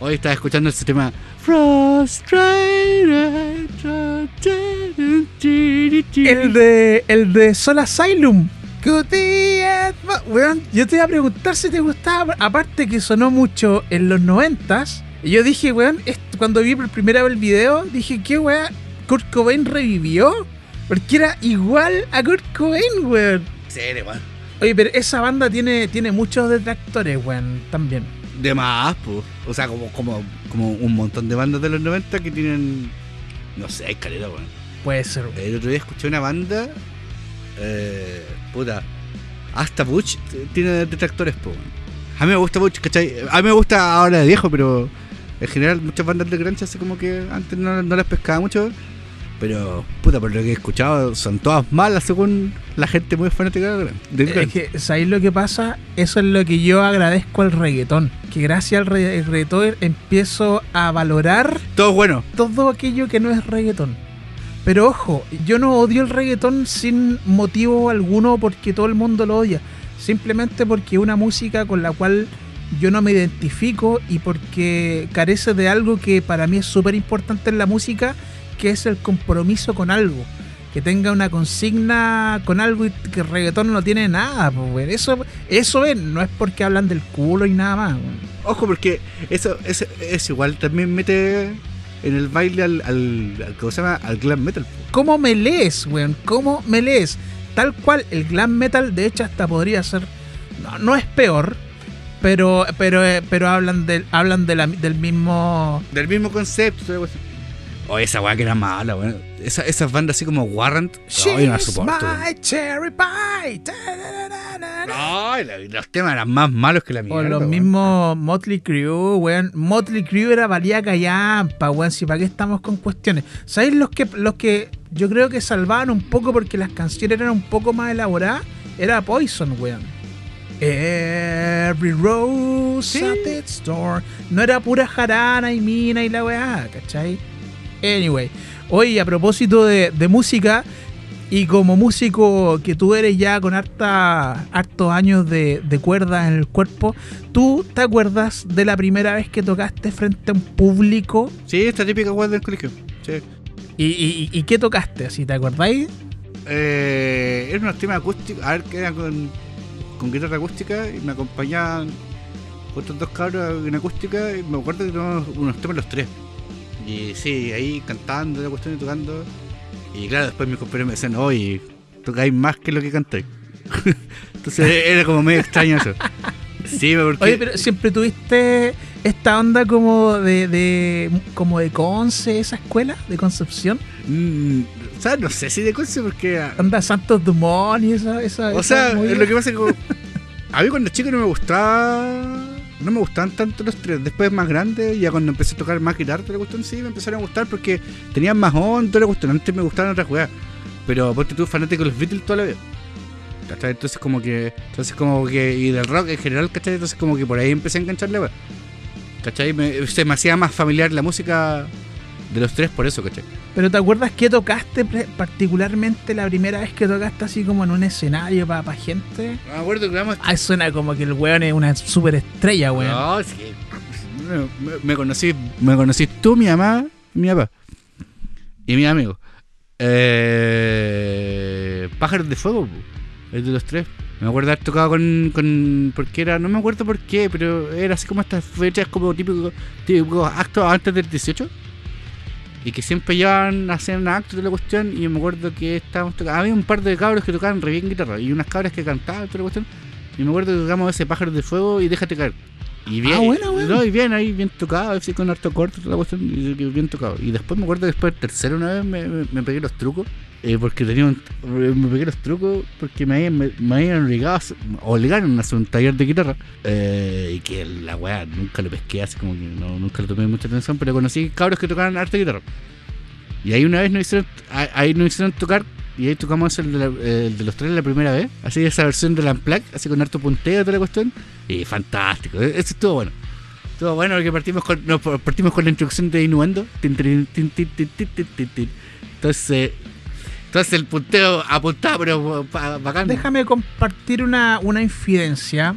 Hoy estaba escuchando ese tema. Frustrated. El de, el de Soul Asylum. Good day, weón, yo te iba a preguntar si te gustaba. Aparte que sonó mucho en los noventas. Y yo dije, weón, esto- cuando vi por primera vez el video, dije, ¿qué weón? ¿Kurt Cobain revivió? Porque era igual a Kurt Cobain, weón. Serio, weón. Oye, pero esa banda tiene, tiene muchos detractores, weón, también. De más, pues. O sea, como, como, como un montón de bandas de los 90 que tienen. No sé, calidad, weón. Puede ser, weón. El otro día escuché una banda. Eh, puta. Hasta Butch tiene detractores, weón. A mí me gusta Butch, ¿cachai? A mí me gusta ahora de viejo, pero en general muchas bandas de grunge así como que antes no, no las pescaba mucho. Pero, puta, por lo que he escuchado, son todas malas según la gente muy fanática de Es que, ¿sabéis lo que pasa? Eso es lo que yo agradezco al reggaetón. Que gracias al re- reggaetón empiezo a valorar Todo bueno. todo aquello que no es reggaetón. Pero ojo, yo no odio el reggaetón sin motivo alguno porque todo el mundo lo odia. Simplemente porque es una música con la cual yo no me identifico y porque carece de algo que para mí es súper importante en la música, que es el compromiso con algo. Que tenga una consigna con algo y que el reggaetón no tiene nada. pues. Eso, eso es, no es porque hablan del culo y nada más. Ojo, porque eso, eso es igual también mete en el baile al, al, al- ¿cómo se llama? Al glam metal. ¿Cómo me lees, weón? ¿Cómo me lees? Tal cual, el glam metal, de hecho, hasta podría ser. No, no es peor, pero pero eh, pero hablan del hablan de la- del mismo. Del mismo concepto. Oh, esa weá que era mala, weón. Esa, esas bandas así como Warrant. No, yo no soporto. my cherry pie. No, los temas eran más malos que la mierda. O los mismos Motley Crue, weón. Motley Crue era valía callampa, weón. Si para qué estamos con cuestiones. ¿Sabéis los que, los que yo creo que salvaban un poco porque las canciones eran un poco más elaboradas? Era Poison, weón. Every rose Sí. at its door. No era pura jarana y mina y la weá, ¿cachai? Anyway. Oye, a propósito de, de música, y como músico que tú eres ya con harta, hartos años de, de cuerda en el cuerpo, ¿tú te acuerdas de la primera vez que tocaste frente a un público? Sí, esta típica weá del colegio. Sí. ¿Y, y, y qué tocaste? ¿Así te acordáis? Eh, eran unos temas acústicos. A ver, que eran con, con guitarra acústica y me acompañaban otros dos cabros en acústica y me acuerdo que teníamos unos temas los tres. Y sí, ahí cantando la cuestión y tocando. Y claro, después mis compañeros me decían, oye, tocáis más que lo que cantáis. Entonces era como medio extraño eso. Sí, porque... Oye, pero siempre tuviste esta onda como de, de como de Conce, esa escuela de Concepción. Mm, o sea, no sé si de cosas porque... ah, Onda Santos Dumont y esa. esa O esa sea, movida. lo que pasa es que como- a mí cuando chico no me gustaba, no me gustaban tanto los tres. Después más grande, ya cuando empecé a tocar más guitarra, cuestión sí me empezaron a gustar porque tenían más onda. Antes me gustaban otras jugadas. Pero ponte tú fanático de los Beatles toda la vida. ¿Cachai? Entonces como que. Entonces como que. Y del rock en general, ¿cachai? Entonces como que por ahí empecé a engancharle. ¿Cachai? Me- se me hacía más familiar la música de los tres por eso, ¿cachai? Pero ¿te acuerdas que tocaste particularmente la primera vez que tocaste así como en un escenario para gente? Me acuerdo que vamos Ah, suena como que el weón es una super estrella, weón. No, sí. Me, me- conocí, me conocí tú, mi mamá, mi papá. Y mi amigo. Eh, Pájaros de Fuego, el de los tres. Me acuerdo haber tocado con, con. Porque era. No me acuerdo por qué, pero era así como estas fechas como típico, típico actos antes del 18. Y que siempre llevaban, hacían actos de la cuestión. Y me acuerdo que estábamos tocando. Había un par de cabros que tocaban re bien guitarra. Y unas cabras que cantaban toda la cuestión. Y me acuerdo que tocamos ese pájaro de fuego y déjate caer. Y bien, Ah, bueno, bueno. no, y bien ahí, bien tocado, así con harto corto, toda la cuestión, y bien tocado. Y después me acuerdo que después, tercero una vez, me, me, me pegué los trucos. Eh, porque tenía un, eh, me pegué trucos porque me habían, me, habían obligado a, obligaron a hacer un taller de guitarra. Eh, y que la weá nunca lo pesqué así como que no, nunca le tomé mucha atención pero conocí cabros que tocaban arte guitarra. Y ahí una vez nos hicieron ahí nos hicieron tocar y ahí tocamos el de, la, de los tres la primera vez así esa versión de la Unplugged así con harto punteo toda la cuestión. Y fantástico e-, eso estuvo bueno. Estuvo bueno porque partimos con, no, partimos con la introducción de Innuendo entonces entonces el punteo apuntaba, pero pa- bacán. Déjame compartir una, una infidencia.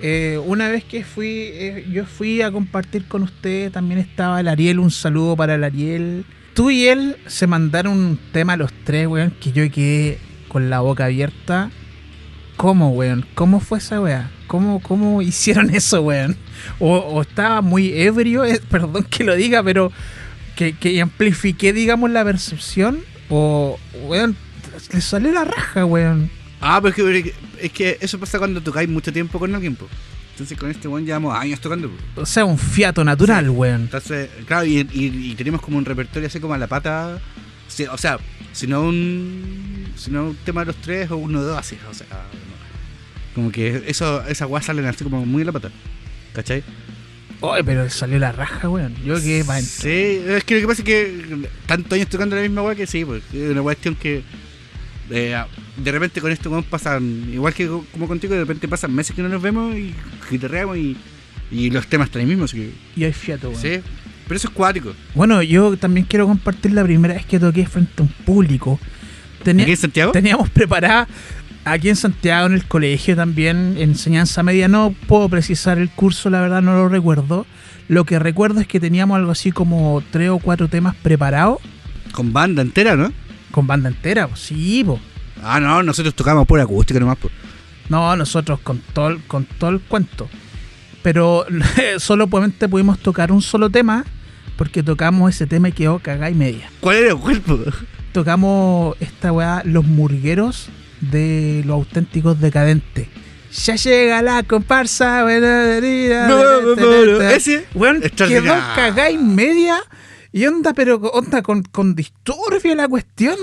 Eh, una vez que fui, eh, yo fui a compartir con ustedes, también estaba el Ariel, un saludo para el Ariel. Tú y él se mandaron un tema los tres, weón, que yo quedé con la boca abierta. ¿Cómo, weón? ¿Cómo fue esa weá? ¿Cómo, ¿Cómo hicieron eso, weón? O, o estaba muy ebrio, eh, perdón que lo diga, pero que, que amplifiqué, digamos, la percepción. O, weón, le salió la raja, weón. Ah, pero es que, es que eso pasa cuando tocáis mucho tiempo con alguien, po. Entonces con este weón llevamos años tocando. O sea, un fiato natural, Sí. weón. Entonces, claro, y, y- y tenemos como un repertorio así como a la pata. Sí, o sea, si no un. Si no un tema de los tres o uno de dos, así, o sea. Como que eso, esas weas salen así como muy a la pata. ¿Cachai? Oye, pero salió la raja, weón. Yo quedé pa' dentro. Sí, es que lo que pasa es que tantos años tocando la misma wea que sí, pues es una cuestión que eh, de repente con esto weón, pasan, igual que co- como contigo, de repente pasan meses que no nos vemos y guitarreamos y, y los temas están ahí mismos, así que, Y hay fiato, weón. sí, pero eso es cuático. Bueno, yo también quiero compartir la primera vez que toqué frente a un público. Tenía- ¿Aquí en Santiago? teníamos preparada aquí en Santiago, en el colegio también, enseñanza media. No puedo precisar el curso, la verdad no lo recuerdo. Lo que recuerdo es que teníamos algo así como tres o cuatro temas preparados Con banda entera, ¿no? con banda entera. po. Sí, po. Ah, no, nosotros tocamos por acústica nomás, pues. No, nosotros con todo, el- con todo el cuento. Pero solamente pudimos tocar un solo tema porque tocamos ese tema y quedó cagada y media. ¿Cuál era el cuerpo? tocamos esta weá, Los Murgueros de los auténticos decadentes. Ya llega la comparsa. Ese, Weón, quedó extraordinario. cagada y media. Y onda, pero onda con, con disturbio la cuestión.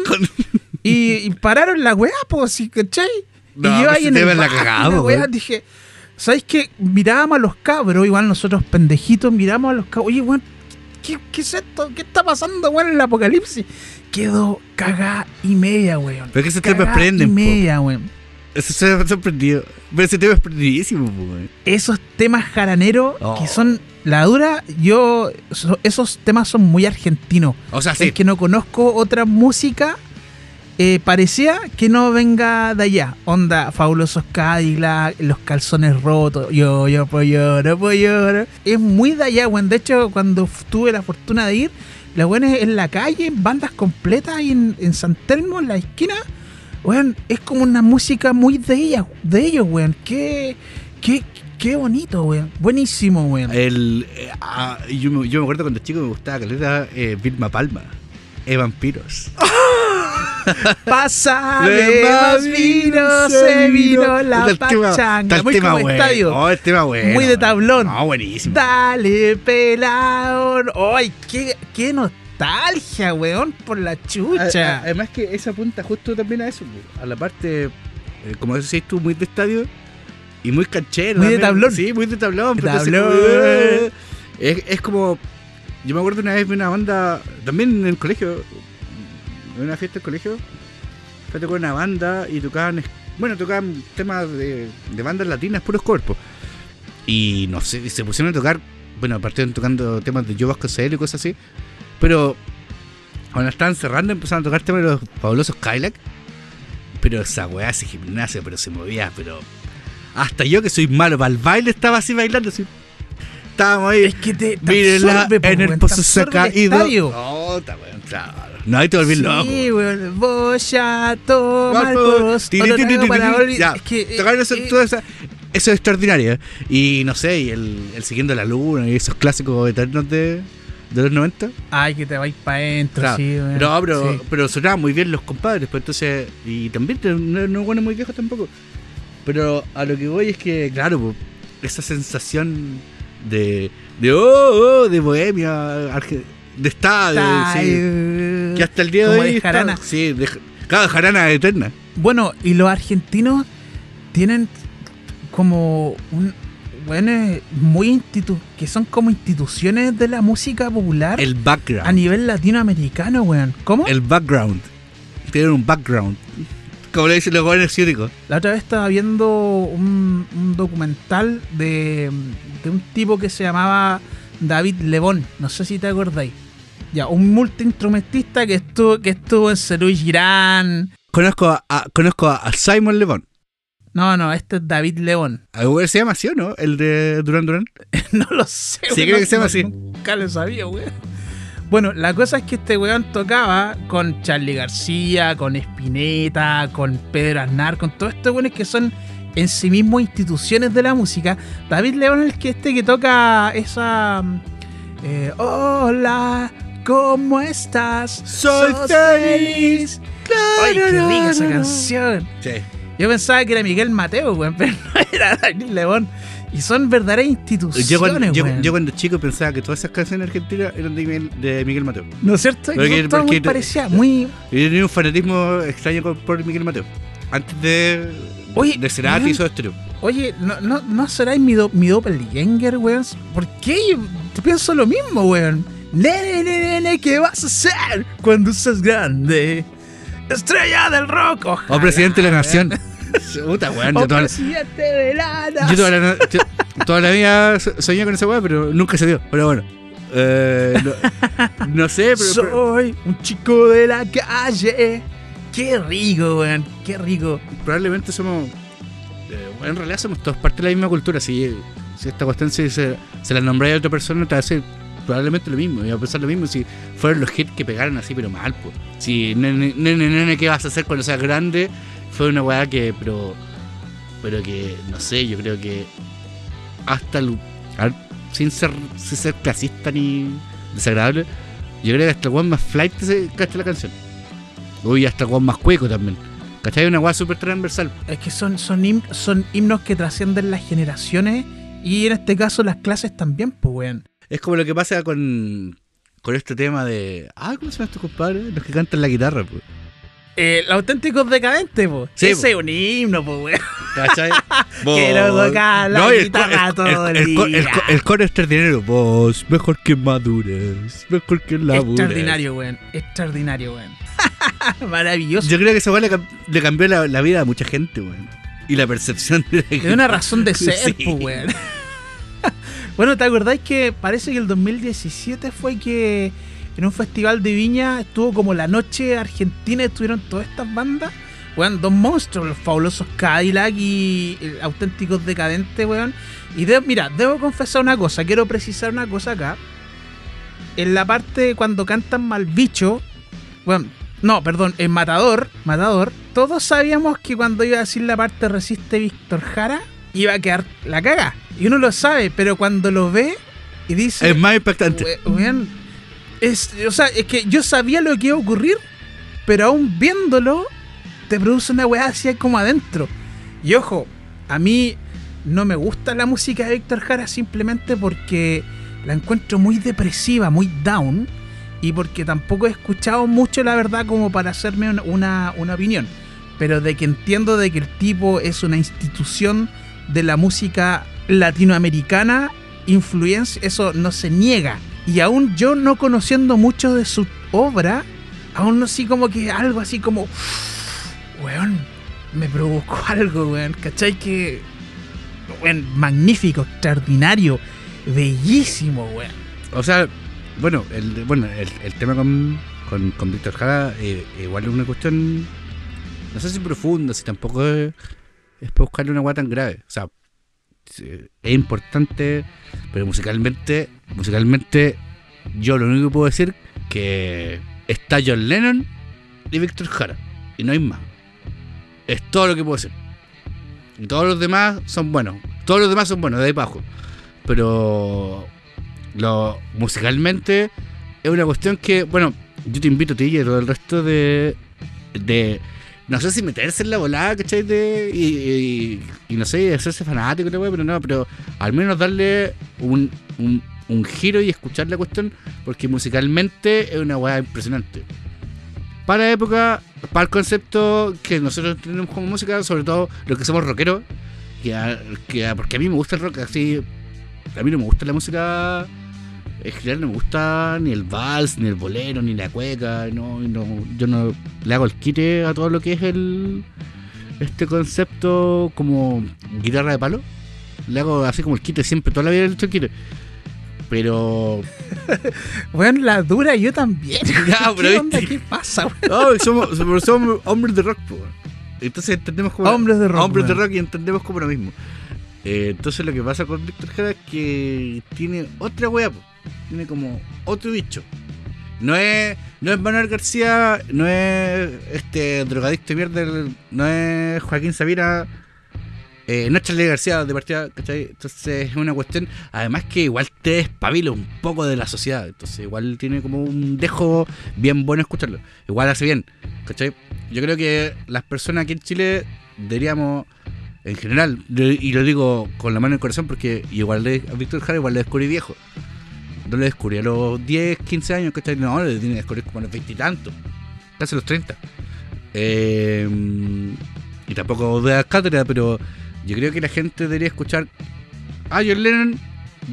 Y, y pararon la weá, pues, ¿sí, ¿cachai? No, y yo pues ahí ese en el la la weá, dije, ¿sabes qué? Mirábamos a los cabros, igual nosotros pendejitos, miramos a los cabros. Oye, weón, ¿qué, qué es esto? ¿Qué está pasando, weón, en el apocalipsis? Quedó cagada y media, weón. Pero es que temas Cagá prenden, y media, weón. Eso se me ha sorprendido. Pero ese tema es prendidísimo, weón. Esos temas jaraneros Oh. que son la dura, yo so- esos temas son muy argentinos. O sea, Es sí. que no conozco otra música eh, parecía que no venga de allá. Onda, fabulosos Cadillac, los calzones rotos, yo, yo, pues lloro, pues lloro. Es muy de allá, weón. De hecho, cuando tuve la fortuna de ir, la weón es en la calle, en bandas completas, ahí en, en San Telmo, en la esquina. Weón, es como una música muy de ella, de ellos, weón. Qué, qué, qué bonito, weón. Buenísimo, weón. El, eh, ah, yo, me, yo me acuerdo cuando chico me gustaba caleta eh, Vilma Palma. Eh, vampiros. Pásame De más vino, se vino la pachanga. Muy tema como bueno. estadio. Oh, el tema bueno. Muy de tablón. No, buenísimo. Dale, pelado. ¡Ay, qué, qué nostalgia, weón! Por la chucha. A- a- Además que esa apunta justo también a eso, a la parte, eh, como decís tú, muy de estadio y muy canchero. Muy de tablón. Sí, muy de tablón. De tablón. eh, es, es como, yo me acuerdo una vez de una banda, también en el colegio, en una fiesta del colegio, fue a tocar una banda y tocaban, bueno, tocaban temas de, de bandas latinas, puros cuerpos. Y no sé, se pusieron a tocar, bueno, partieron tocando temas de Joe Vasconcelos y cosas así, pero cuando estaban cerrando empezaron a tocar temas de los fabulosos Kylac. Pero esa weá hace gimnasia, pero se movía, pero. Hasta yo que soy malo para el baile estaba así bailando así. Estábamos ahí. es que te, te absorbe, en el pozo se ha caído. No, está claro. No, ahí te volví loco. Sí, weón. Voy a tomar olvid- Ya. Tocaron eso, eh, toda esa- eso es extraordinario. Y no sé, y el, el Siguiendo la Luna y esos clásicos eternos de, de los 90. Ay, que te vais para adentro, Claro. sí, weón. No, pero, Sí. pero sonaban muy bien los compadres, pues entonces. Y también no, no bueno muy viejos tampoco. Pero a lo que voy es que, claro, pues, esa sensación de. de oh, oh, de bohemia, de estadio, sí, eh, que hasta el día de hoy. de está- jarana. sí, de, cada jarana eterna. Bueno, y los argentinos tienen como un bueno, muy institu que son como instituciones de la música popular El a background. nivel latinoamericano, weón. ¿Cómo? El background. Tienen un background. Como le dicen los jóvenes ciúticos. La otra vez estaba viendo un, un documental de, de un tipo que se llamaba David Lebón. No sé si te acordáis. Ya, un multiinstrumentista que estuvo, que estuvo en Cerú Girán. Conozco a, a- conozco a Simon Levon. No, no, este es David León. ¿A Uber se llama así o no? ¿El de Duran Duran? no lo sé, Sí, creo que se llama así. Nunca lo sabía, weón. Bueno, la cosa es que este weón tocaba con Charlie García, con Spinetta, con Pedro Aznar, con todos estos weones que son en sí mismos instituciones de la música. David León es el que este que toca esa. mm, eh, Hola, ¿cómo estás? Soy ¿Sos feliz. Ay, qué rica esa canción. Sí. Yo pensaba que era Miguel Mateo, weón, pero no era David León. Y son verdaderas instituciones, Yo cuando, yo, weón. yo cuando chico pensaba que todas esas canciones argentinas eran de Miguel, de Miguel Mateo. ¿No es cierto? Porque- todas muy parecidas, muy... Yo tenía un fanatismo extraño por Miguel Mateo. Antes de, Oye, de Cerati y Stereo. Oye, ¿no, no, no será mi, do, mi doppelganger, weón? ¿Por qué? Yo pienso lo mismo, weón. Nene, nene, nene, ¿qué vas a hacer cuando seas grande? Estrella del rock, O ojalá. presidente de la nación. Puta, weón. O Yo toda, la- de la yo toda la, yo toda la vida so- soñé con esa weá, pero nunca se dio. Pero bueno. Eh, no, no sé, pero, pero- Soy un chico de la calle. Qué rico, weón. Qué rico. probablemente somos. eh, en realidad somos todos parte de la misma cultura. Si, si esta cuestión se, se, se la nombra a otra persona, te va a hacer probablemente lo mismo. Va a pensar lo mismo si fueron los hits que pegaron así, pero mal, pues. Si, nene, nene, nene, ¿qué vas a hacer cuando seas grande? Fue una weá que, pero. Pero que, no sé, yo creo que. Hasta el. sin ser, ser clasista ni desagradable, yo creo que hasta el weón más flight se cacha la canción. Uy, hasta el weón más cueco también. ¿Cachai? Una weá súper transversal. Es que son, son, son himnos que trascienden las generaciones y en este caso las clases también, pues, weón. Es como lo que pasa con, con este tema de. Ah, ¿cómo se llama estos compadres? Los que cantan la guitarra, pues. Eh, los auténticos decadentes, pues. Sí, Ese po. es un himno, pues, weón. ¿Cachai? Quiero tocar la el guitarra el- todo el- el el día. co- El coro extraordinario. Vos, mejor que madures. Mejor que labures. Extraordinario, weón. Extraordinario, weón. Maravilloso. Yo creo que esa weá le, cam- le cambió la, la vida a mucha gente, weón. Y la percepción de la Es una razón de ser, Sí. pues, weón. Bueno, ¿te acordáis que parece que el 2017 fue que en un festival de Viña estuvo como la noche argentina, estuvieron todas estas bandas? Weón, dos monstruos, los fabulosos Cadillac y eh, auténticos decadentes, weón. Y de- mira, debo confesar una cosa, quiero precisar una cosa acá. En la parte cuando cantan mal bicho, bueno, no, perdón, en Matador, Matador, todos sabíamos que cuando iba a decir la parte resiste Víctor Jara, iba a quedar la caga. Y uno lo sabe, pero cuando lo ve y dice, Es más impactante. "We- weón, es, o sea, es que yo sabía lo que iba a ocurrir, pero aún viéndolo, te produce una weá así como adentro. Y ojo, a mí no me gusta la música de Víctor Jara simplemente porque la encuentro muy depresiva, muy down, y porque tampoco he escuchado mucho, la verdad, como para hacerme una, una, una opinión. Pero de que entiendo de que el tipo es una institución de la música latinoamericana, influencia, eso no se niega. Y aún yo no conociendo mucho de su obra, aún así como que algo así como, weón, me provocó algo, weón, ¿cachai? Que, weón, magnífico, extraordinario, bellísimo, weón. O sea, bueno, el, bueno, el, el tema con, con, con Víctor Jara eh, igual es una cuestión, no sé si profunda, si tampoco es, es para buscarle una guay tan grave. O sea, es importante, pero musicalmente, musicalmente, yo lo único que puedo decir que está John Lennon y Víctor Jara, y no hay más. Es todo lo que puedo decir. Y todos los demás son buenos. Todos los demás son buenos, de ahí abajo. Pero lo musicalmente es una cuestión que, bueno, yo te invito a ti y a todo el resto de, de no sé si meterse en la volada, ¿cachai? De, y, no sé, hacerse fanático, la pero no, pero al menos darle un, un, giro y escuchar la cuestión, porque musicalmente es una weá impresionante. Para la época, para el concepto que nosotros tenemos como música, sobre todo los que somos rockeros, que, que a- porque a mí me gusta el rock así, a mí no me gusta la música en general no me gusta ni el vals, ni el bolero, ni la cueca, no, no, yo no le hago el quite a todo lo que es el este concepto como guitarra de palo. Le hago así como el quite siempre, toda la vida le he hecho el quite. Pero. Weón, la dura yo también. Ya, pero ¿Qué onda? viste. ¿Qué pasa? No, somos, somos, somos hombres de rock, po. Entonces entendemos como. Hombres de rock, hombres de rock y entendemos como lo mismo. Eh, entonces lo que pasa con Víctor Jara es que tiene otra wea, po. Tiene como otro bicho. No es, no es Manuel García, no es este drogadicto de mierda, el- no es Joaquín Sabina, eh, no es Charlie García de partida, ¿cachai? Entonces es una cuestión, además que igual te despabila un poco de la sociedad, entonces igual tiene como un dejo bien bueno escucharlo, igual hace bien, ¿cachai? Yo creo que las personas aquí en Chile deberíamos, en general, y lo digo con la mano en el corazón porque igual a Víctor Jara igual le descubrí viejo. No le descubrí a los 10, 15 años, ¿cachai? No, le tiene que descubrir como a los 20 y tantos, casi a los 30. Eh, y tampoco de cátedra, pero yo creo que la gente debería escuchar a John Lennon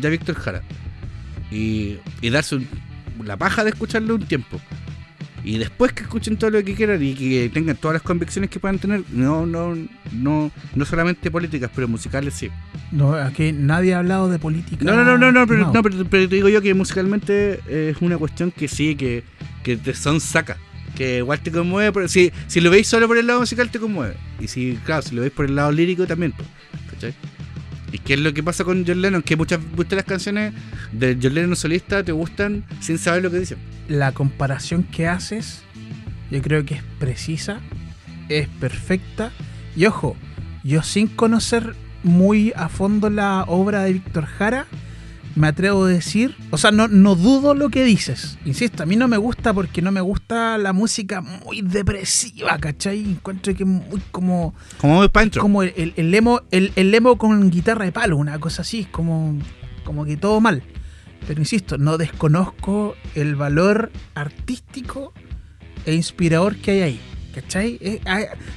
y a Víctor Jara. Y, y darse la paja de escucharlo un tiempo. Y después que escuchen todo lo que quieran y que tengan todas las convicciones que puedan tener, no, no, no, no solamente políticas, pero musicales sí. No, aquí nadie ha hablado de política. No, no, no, no, no, pero, no, pero, pero te digo yo que musicalmente es una cuestión que sí, que, que te son saca. Que igual te conmueve, pero si, si lo veis solo por el lado musical te conmueve. Y si, claro, si lo veis por el lado lírico también, ¿cachai? ¿Y qué es lo que pasa con John Lennon? Que muchas, muchas de las canciones de John Lennon solista te gustan sin saber lo que dicen. La comparación que haces, yo creo que es precisa, es perfecta. Y ojo, yo sin conocer muy a fondo la obra de Víctor Jara, me atrevo a decir, o sea, no, no dudo lo que dices. Insisto, a mí no me gusta porque no me gusta la música muy depresiva, ¿cachai? Encuentro que es muy como, Como para adentro. como el, el, el emo, el, el emo con guitarra de palo, una cosa así, como, como que todo mal. Pero insisto, no desconozco el valor artístico e inspirador que hay ahí. ¿Cachai? Eh,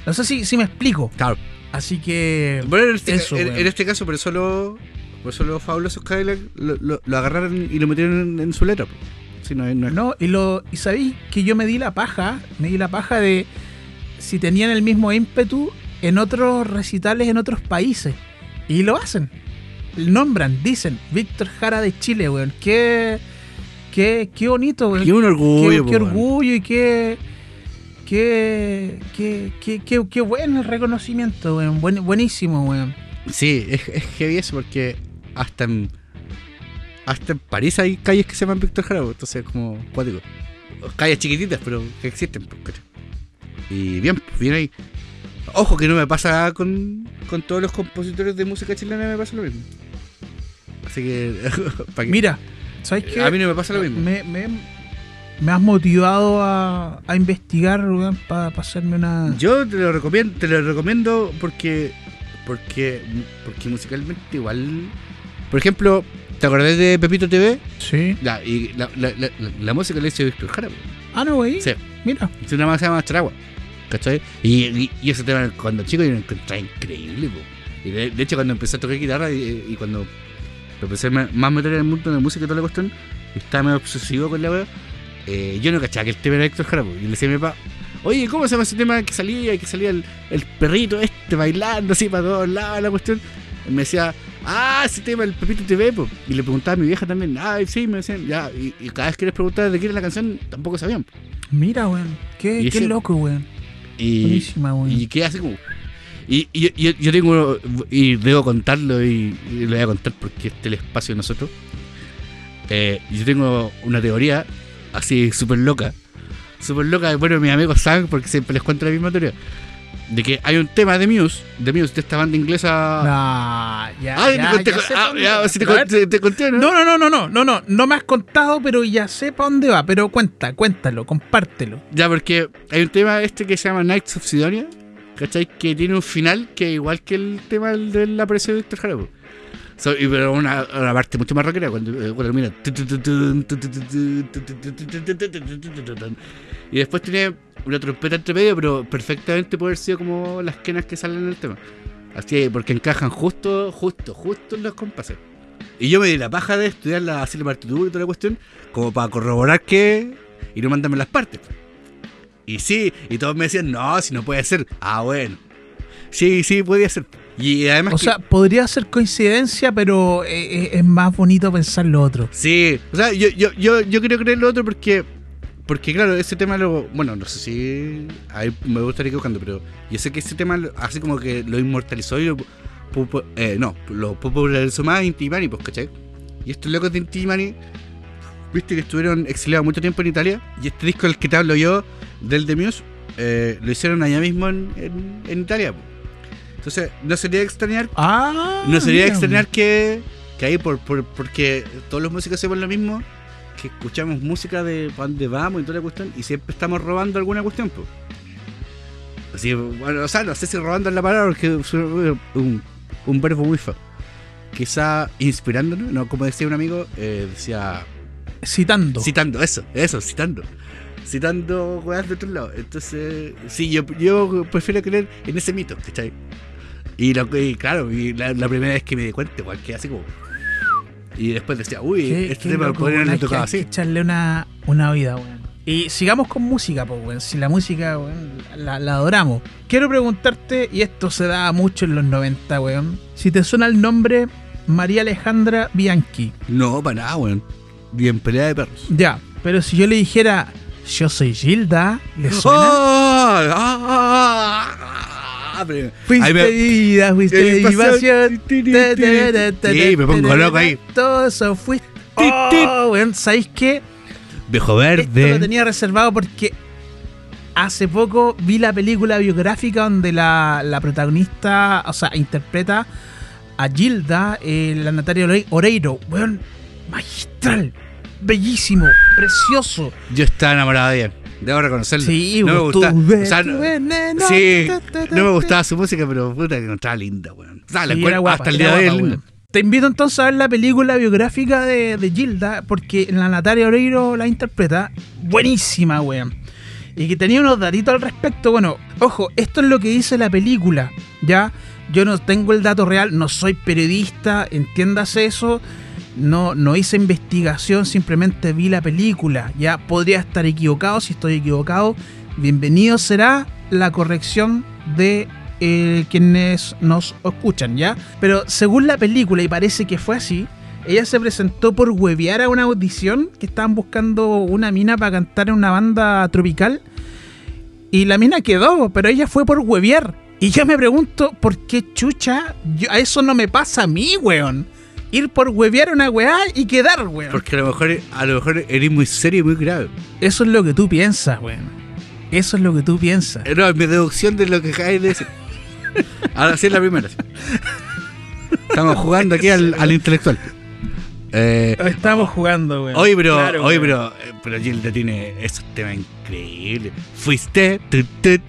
no sé si, si me explico. Claro. Así que. Bueno, en este, Eso, en- este caso, por eso, lo, por eso los fabulosos Cadillac lo, lo- lo agarraron y lo metieron en, en su letra. Si no, no es- No, y lo y sabéis que yo me di la paja, me di la paja de si tenían el mismo ímpetu en otros recitales en otros países. Y lo hacen. Nombran, dicen, Víctor Jara de Chile, weón. Qué, qué, qué bonito, weón. Qué un orgullo, qué, qué orgullo y qué, qué, qué, qué, qué, qué bueno el reconocimiento, weón. Buen- buenísimo, weón. Sí, es, es heavy eso porque hasta en, hasta en París hay calles que se llaman Víctor Jara, po, entonces es como cuático. Calles chiquititas, pero que existen. Y bien, pues, bien ahí. Ojo que no me pasa con, con todos los compositores de música chilena, me pasa lo mismo. Así que, Mira, ¿sabes qué? a mí no me pasa lo mismo. Me, me, me has motivado a, a investigar, weón, para hacerme una. Yo te lo recomiendo, te lo recomiendo porque, porque, porque musicalmente igual. Por ejemplo, ¿te acordás de Pepito TV? Sí. Ya, y la, la, la, la- la música la hizo Víctor Jara. Ah, no, güey. Sí, Mira. es una más se llama Charagua. ¿Cachai? Y, y, y ese tema cuando chico yo lo encontraba increíble. po. Y de, de hecho, cuando empecé a tocar guitarra y, y cuando empecé más meter en el mundo de la música y toda la cuestión, estaba medio obsesivo con la wea, eh, yo no cachaba que el tema era Víctor Jara. Y le decía a mi papá, oye, ¿cómo se llama ese tema que salía? Que salía el, el perrito este bailando así para todos lados la cuestión. Y me decía, ah, ese tema, el Pepito TV, po. Y le preguntaba a mi vieja también, ah, sí, me decían, ya. Y, y cada vez que les preguntaba de quién era la canción, tampoco sabían. Mira, weón. Qué, qué ese- loco, weón. Y, Buenísima, weón. y queda así como. Y, yo tengo, y debo contarlo, y, y lo voy a contar porque este es el espacio de nosotros. Eh, yo tengo una teoría así súper loca. Súper loca, bueno, mis amigos saben porque siempre les cuento la misma teoría. De que hay un tema de Muse, de Muse, de esta banda inglesa. Nah, ya, Ah, ya, te, te- ya sé ah, pa' dónde ya, va. si te, conté- te conté, ¿no? No, no, no, no, no, no, no, no me has contado, pero ya sé para dónde va. Pero cuenta, cuéntalo, compártelo. Ya, porque hay un tema este que se llama Knights of Sidonia, ¿cachai? Que tiene un final que igual que el tema de la aparición de Víctor Jara. po. So, y pero una, una parte mucho más rockera cuando, eh, cuando termina. Y después tiene una trompeta entre medio, pero perfectamente puede haber sido como las quenas que salen en el tema. Así, porque encajan justo, justo, justo en los compases. Y yo me di la paja de estudiar la, así la partitura y toda la cuestión, como para corroborar que. y no mandarme las partes. Y sí, y todos me decían, no, si no puede ser. Ah, bueno. Sí, sí, podía ser. Y además. O que- sea, podría ser coincidencia, pero eh, eh, es más bonito pensar lo otro. Sí, o sea, yo, yo, yo, yo quiero creer lo otro porque. Porque claro, ese tema lo. Bueno, no sé si. Ahí me gustaría equivocando, pero yo sé que ese tema así como que lo inmortalizó y lo. eh, no, lo popularizó más Inti Mani, pues, ¿cachai? Y estos locos de Inti Mani, viste que estuvieron exiliados mucho tiempo en Italia. Y este disco del que te hablo yo, del The Muse, eh, lo hicieron allá mismo en, en- en Italia. pues. Entonces, no sería extrañar Ah, no sería extrañar que, que ahí, por, por- porque todos los músicos hacemos lo mismo, que escuchamos música de dónde vamos y toda la cuestión, y siempre estamos robando alguna cuestión, pues. Así, bueno, o sea, no sé si robando es la palabra, porque es un, un verbo muy feo. Quizá inspirándonos, no, como decía un amigo, eh, decía Citando. citando, eso, eso, citando. Citando weas de otros lados. Entonces, sí, yo, yo prefiero creer en ese mito, ¿cachai? Y, lo, y claro, y la, la primera vez que me di cuenta, igual que así como. Y después decía, uy, Qué- este qué tema loco, hay que- tocado así. echarle una, una vida, weón. Y sigamos con música, pues, weón. Si la música, weón, la, la adoramos. Quiero preguntarte, y esto se da mucho en los 90, weón. Si te suena el nombre María Alejandra Bianchi. No, para nada, weón. Bien pelea de perros. Ya, pero si yo le dijera, yo soy Gilda, ¿le suena? ¡Ah! ¡Ah! ¡Ah! Pero- Fuiste me- vida, fuiste Eh, pasión. Sí, me pongo loco ahí. Todo eso fuiste. Oh, weón, ¿sabéis qué? Viejo Esto lo verde. tenía reservado porque hace poco vi la película biográfica donde la, la protagonista, o sea, interpreta a Gilda, eh, la Natalia Ore- Oreiro. Weón, magistral, bellísimo, precioso. Yo estaba enamorado de ella. Debo reconocerlo. Sí, no me gustaba. o sea, no- sí, no me ta. gustaba su música, pero puta que encontraba linda, weón. O sea, la Sí, encuentro- era guapa, hasta el día de weón. Te invito entonces a ver la película biográfica de, de Gilda, porque la Natalia Oreiro la interpreta. Buenísima, weón. Y que tenía unos datitos al respecto. Bueno, ojo, esto es lo que dice la película, ¿ya? Yo no tengo el dato real, no soy periodista, entiéndase eso. No, no hice investigación, simplemente vi la película. Ya podría estar equivocado, si estoy equivocado. Bienvenido será la corrección de eh, quienes nos escuchan, ¿ya? Pero según la película, y parece que fue así, ella se presentó por huevear a una audición que estaban buscando una mina para cantar en una banda tropical. Y la mina quedó, pero ella fue por huevear. Y yo me pregunto, ¿por qué chucha? A eso no me pasa a mí, weón. Ir por huevear una weá y quedar, weón. Porque a lo mejor, a lo mejor eres muy serio y muy grave. Eso es lo que tú piensas, weón. Eso es lo que tú piensas. Eh, No, es mi deducción de lo que acabáis de decir. Ahora sí es la primera. Estamos jugando aquí al, al intelectual. Eh, Estamos jugando, weón. oye, pero, Claro, weón. pero, eh, pero Gilda tiene esos temas increíbles. Fuiste, tut, tut,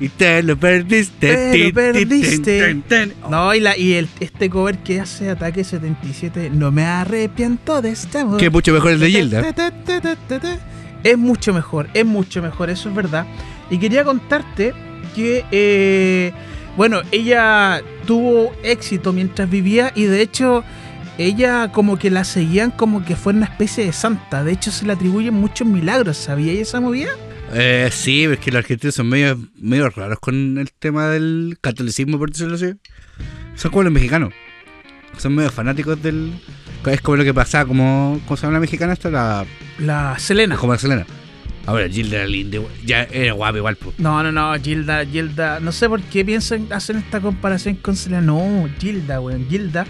y te lo perdiste. Te lo perdiste. ten, ten, ten. No, y, la, y el, este cover que hace Ataque 77, no me arrepiento de este amor. Que mucho mejor el de Gilda. Es mucho mejor, es mucho mejor, eso es verdad. Y quería contarte que, eh, bueno, ella tuvo éxito mientras vivía y de hecho ella como que la seguían como que fue una especie de santa. De hecho se le atribuyen muchos milagros, ¿sabía esa movida? Eh, sí, es que los argentinos son medio, medio raros con el tema del catolicismo, por decirlo así. Son como los mexicanos. Son medio fanáticos del. Es como lo que pasaba, como. ¿Cómo se llama la mexicana esta? La. La Selena. Como la Selena. Ahora, Gilda era linda, ya era guapa igual, pues. No, no, no, Gilda, Gilda. No sé por qué piensan hacer esta comparación con Selena. No, Gilda, weón, Gilda.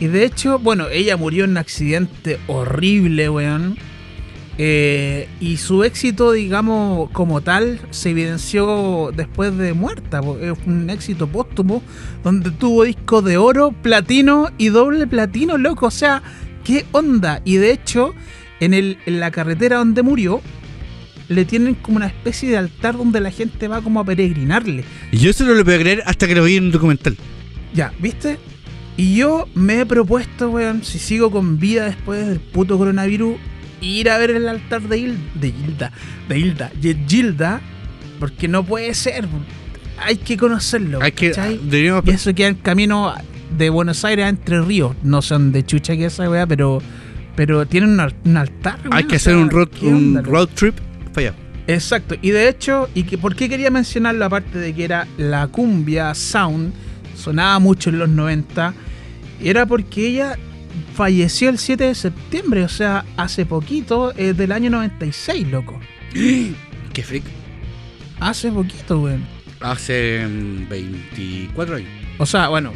Y de hecho, bueno, ella murió en un accidente horrible, weón. Eh, y su éxito, digamos, como tal, se evidenció después de muerta. Es un éxito póstumo donde tuvo discos de oro, platino y doble platino, loco. O sea, ¿qué onda? Y de hecho, en, el, en la carretera donde murió, le tienen como una especie de altar donde la gente va como a peregrinarle. Y yo eso no lo puedo creer hasta que lo vi en un documental. Ya, ¿viste? Y yo me he propuesto, weón, si sigo con vida después del puto coronavirus, ir a ver el altar de, Hil- de Hilda, de Hilda, de Gilda, porque no puede ser. Hay que conocerlo. Hay que. Y eso queda en camino de Buenos Aires a Entre Ríos. No sé dónde chucha que es esa weá, pero, pero tienen un, un altar. Hay que o hacer sea, un road, ¿qué un onda, loco? road trip para allá. Exacto, y de hecho, y que, ¿por qué quería mencionarlo aparte de que era la cumbia sound, sonaba mucho en los 90, era porque ella falleció el 7 de septiembre, o sea, hace poquito, eh, del año 96, loco. Qué freak. Hace poquito, weón. Hace mm, 24 años. O sea, bueno,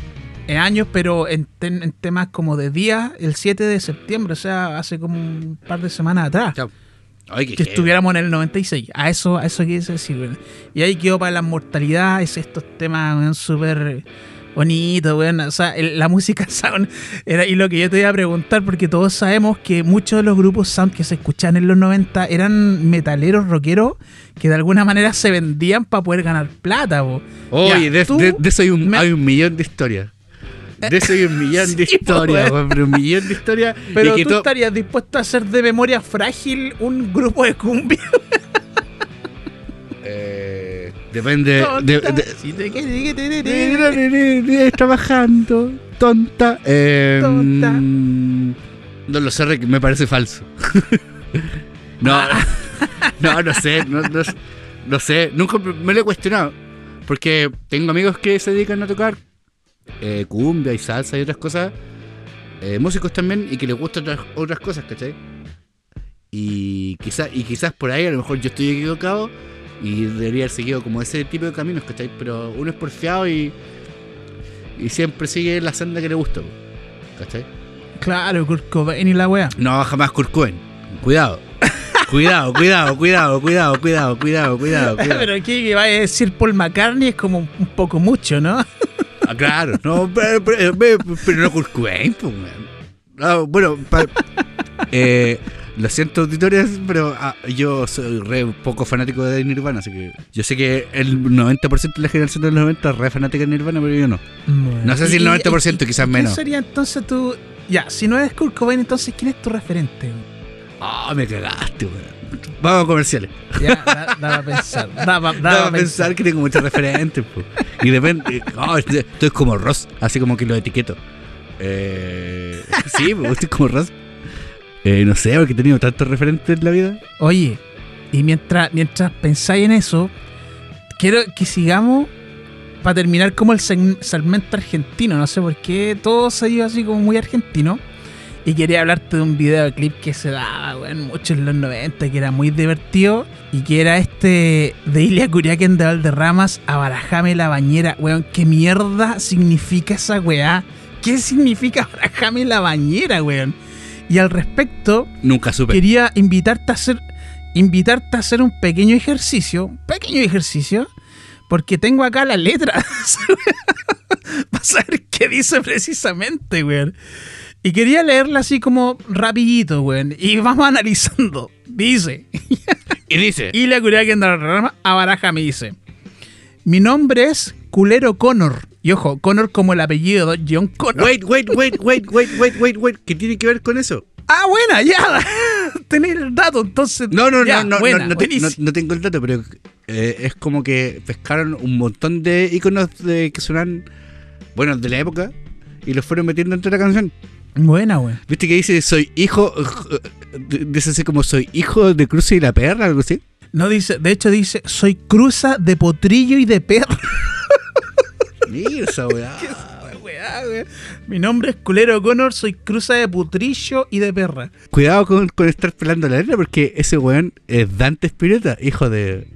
en años, pero en, ten- en temas como de día, el 7 de septiembre, o sea, hace como un par de semanas atrás. Chao. Ay, que estuviéramos en el 96. A eso, a eso quise decir, weón. Y ahí quedó para la mortalidad, es estos temas, súper bonitos, weón. O sea, el- la música sound era, y lo que yo te iba a preguntar, porque todos sabemos que muchos de los grupos sound que se escuchaban en los 90 eran metaleros, rockeros, que de alguna manera se vendían para poder ganar plata, po. Oye, Ya, de, de- de eso hay un, me- hay un millón de historias. De eso hay un millón de Sí, po, historias, pero un millón de historias. Pero tú to- estarías dispuesto a hacer de memoria frágil un grupo de cumbia. Eh, depende. de- trabajando, tonta. Eh, Tonta. No lo sé, me parece falso. no, Ah. no, no sé, no, no, no sé, nunca me lo he cuestionado. Porque tengo amigos que se dedican a tocar eh, cumbia y salsa y otras cosas, eh, músicos también, y que les gustan otras, otras cosas, ¿cachai? Y quizás y quizás por ahí a lo mejor yo estoy equivocado y debería haber seguido como ese tipo de caminos, ¿cachai? Pero uno es porfiado y, y siempre sigue la senda que le gusta, ¿cachai? Claro, Kurt Cobain y la wea. No, jamás Kurt Cobain. Cuidado. Cuidado, cuidado, cuidado, cuidado, cuidado, cuidado, cuidado. Pero aquí que va a decir Paul McCartney es como un poco mucho, ¿no? Ah, claro, no, pero, pero- pero- pero no Kurt Cobain, pues. No, bueno, pa- eh, lo siento, auditores, pero ah, yo soy re poco fanático de Nirvana, así que yo sé que el 90% de la generación de los 90 es re fanática de Nirvana, pero yo no. No sé si el Y- y- 90%, y- quizás ¿quién menos. sería entonces tú? Ya, si no eres Kurt Cobain, entonces ¿quién es tu referente? Ah, me cagaste, weón. Vamos a comerciales. Ya, da, da para pensar. Da, pa- da Daba a pensar que tengo muchos referentes, po. Y de repente, oh, estoy, estoy como Ross, así como que lo etiqueto. Eh, sí, estoy como Ross. Eh, no sé, porque he tenido tantos referentes en la vida. Oye, y mientras, mientras pensáis en eso, quiero que sigamos para terminar como el seg- segmento argentino. No sé por qué todo se iba así como muy argentino. Y quería hablarte de un videoclip que se daba, weón, mucho en los 90, que era muy divertido. Y que era este de Ilia Curiaquen de Valderramas, Abarajame la bañera. Weón, ¿qué mierda significa esa weá? ¿Qué significa Abarajame la bañera, weón? Y al respecto, Nunca supe. quería invitarte a hacer invitarte a hacer un pequeño ejercicio, pequeño ejercicio, porque tengo acá la letra para saber qué dice precisamente, weón. Y quería leerla así como rapidito, weón. Y vamos analizando. Dice, Y dice, y la curia que anda la rama, a baraja me dice, mi nombre es Culero Connor. Y ojo, Connor como el apellido de John Connor. wait, wait, wait, wait, wait, wait, wait, wait. ¿Qué tiene que ver con eso? Ah, buena, ya. Tener el dato, entonces. No, no, ya, no, no, buena, no, no, te- buenísimo. no- no tengo el dato, pero eh, es como que pescaron un montón de iconos de, que suenan, bueno, de la época, y los fueron metiendo entre la canción. Buena, güey. ¿Viste que dice soy hijo? Dice así como soy hijo de Cruce y la perra, algo así. No dice, de hecho dice, soy cruza de potrillo y de perro. Mira esa weá. Mi nombre es Culero Connor, soy cruza de potrillo y de perra. Cuidado con, con estar pelando la letra porque ese weón es Dante Spinetta, hijo de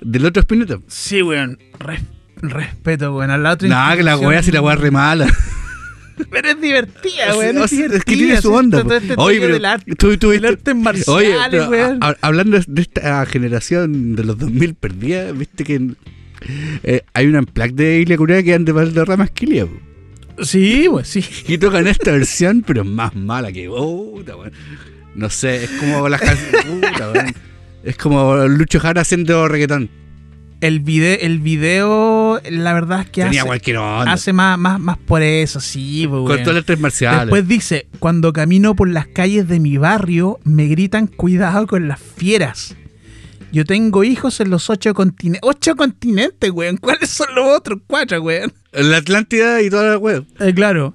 del otro Spinetta. Sí, weón. Res- respeto, weón. A la otra Nada, que la weá si la weá re mala. Pero es divertida, O weón. sea, Es, que tiene su onda. todo este Oye, rollo pero del arte, tú, tú del viste- arte marciales, Oye, pero weón. a- a- hablando de esta generación de los 2000 perdida, viste que eh, hay una plaque de Ilia Curia que anda de Esquilia. po. Sí, pues sí. Y tocan esta versión, pero es más mala que puta. No sé, es como las puta. Es como Lucho Jara haciendo reggaetón. El video, el video, la verdad es que Tenía hace, cualquier onda. hace más, más, más por eso, sí, pues, con todas las tres marciales. Después dice, cuando camino por las calles de mi barrio, me gritan cuidado con las fieras. Yo tengo hijos en los ocho continentes. ¡Ocho continentes, weón! ¿Cuáles son los otros cuatro, weón? La Atlántida y toda la weón. Eh, claro.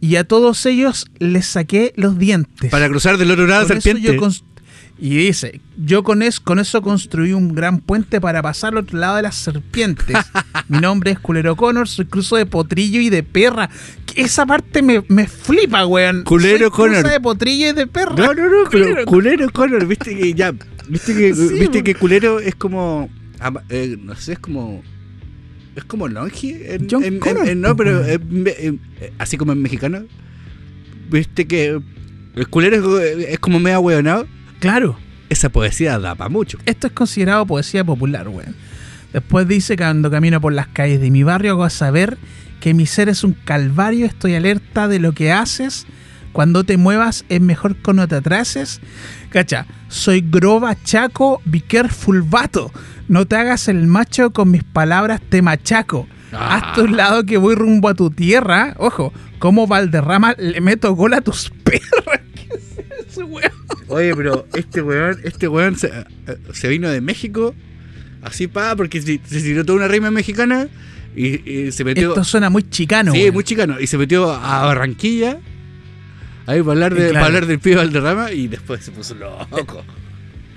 Y a todos ellos les saqué los dientes. Para cruzar del otro lado Por eso serpiente. yo Y dice, yo con eso, con eso construí un gran puente para pasar al otro lado de las serpientes. Mi nombre es Culero Connor, soy cruzo de potrillo y de perra. Esa parte me, me flipa, weón. Culero Soy Connor. de potrillo y de perra. No, no, no, Culero culero Connor, viste que ya. Viste que, Sí, viste que culero es como. eh, no sé, es como. Es como longi. En, John en- en- Connor, en- no, pero en- eh, así como en mexicano. Viste que. El culero es, es como medio hueonado. Claro. Esa poesía da para mucho. Esto es considerado poesía popular, weón. Después dice que cuando camino por las calles de mi barrio hago saber que mi ser es un calvario, estoy alerta de lo que haces. Cuando te muevas es mejor que no te atrases. Cacha, soy groba, chaco, be careful, vato. No te hagas el macho con mis palabras, te machaco. Ah. Hazte un lado que voy rumbo a tu tierra. Ojo, como Valderrama le meto gol a tus perras. Oye, pero este weón, este weón se, eh, se vino de México. Así pa, porque se, se tiró toda una rima mexicana. Y, y se metió. Esto suena muy chicano, Sí, weón. muy chicano. Y se metió a Barranquilla. Ahí para hablar, de, Y claro. para hablar del pibe Valderrama. Y después se puso loco.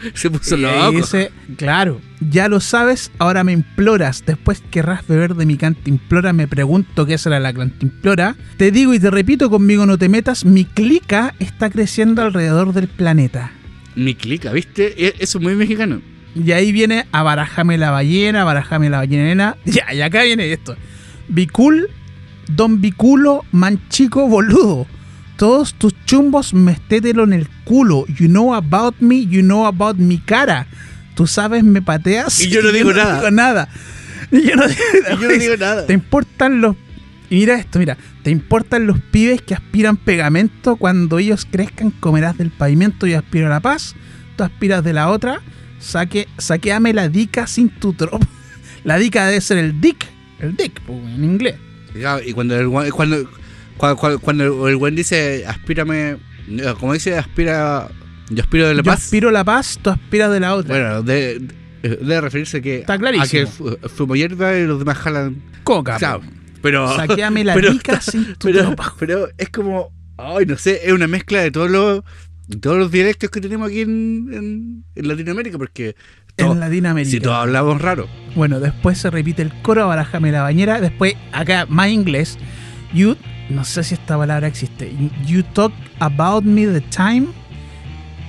Se puso Y loco. dice, claro, ya lo sabes, ahora me imploras. Después querrás beber de mi cantimplora. Me pregunto qué será la cantimplora. Te digo y te repito, conmigo no te metas. Mi clica está creciendo alrededor del planeta. Mi clica, ¿viste? E- Eso es muy mexicano. Y ahí viene a barajame la ballena, barajame la ballena nena. Ya, y acá viene esto. Bicul, don Biculo, manchico boludo. Todos tus chumbos mestételo en el culo. You know about me, you know about mi cara. Tú sabes, me pateas. Y yo no digo nada. digo nada. Y yo no digo, Y yo no digo nada. ¿Te importan los... Y mira esto, mira. ¿Te importan los pibes que aspiran pegamento? Cuando ellos crezcan comerás del pavimento. Yo aspiro a la paz. Tú aspiras de la otra. Saque, saqueame la dica sin tu tropa. La dica debe ser el dick. El dick, pues, en inglés. Y cuando cuando, cuando, cuando- el buen dice aspírame, eh, como dice aspira, yo aspiro de la Yo paz. aspiro a la paz, tú aspiras de la otra. Bueno, de- de- debe referirse que Está a clarísimo. que fu- fumo hierba y los demás jalan. Coca. Claro, po. pero Saqueame la está- sin tu pero, tropa. pero es como, ay, no sé, es una mezcla de todos los todos los dialectos que tenemos aquí en, en- en Latinoamérica, porque todo- En Latinoamérica. si todos hablamos raro. Bueno, después se repite el coro, barajame la bañera. Después, acá, más inglés. You, no sé si esta palabra existe. You talk about me the time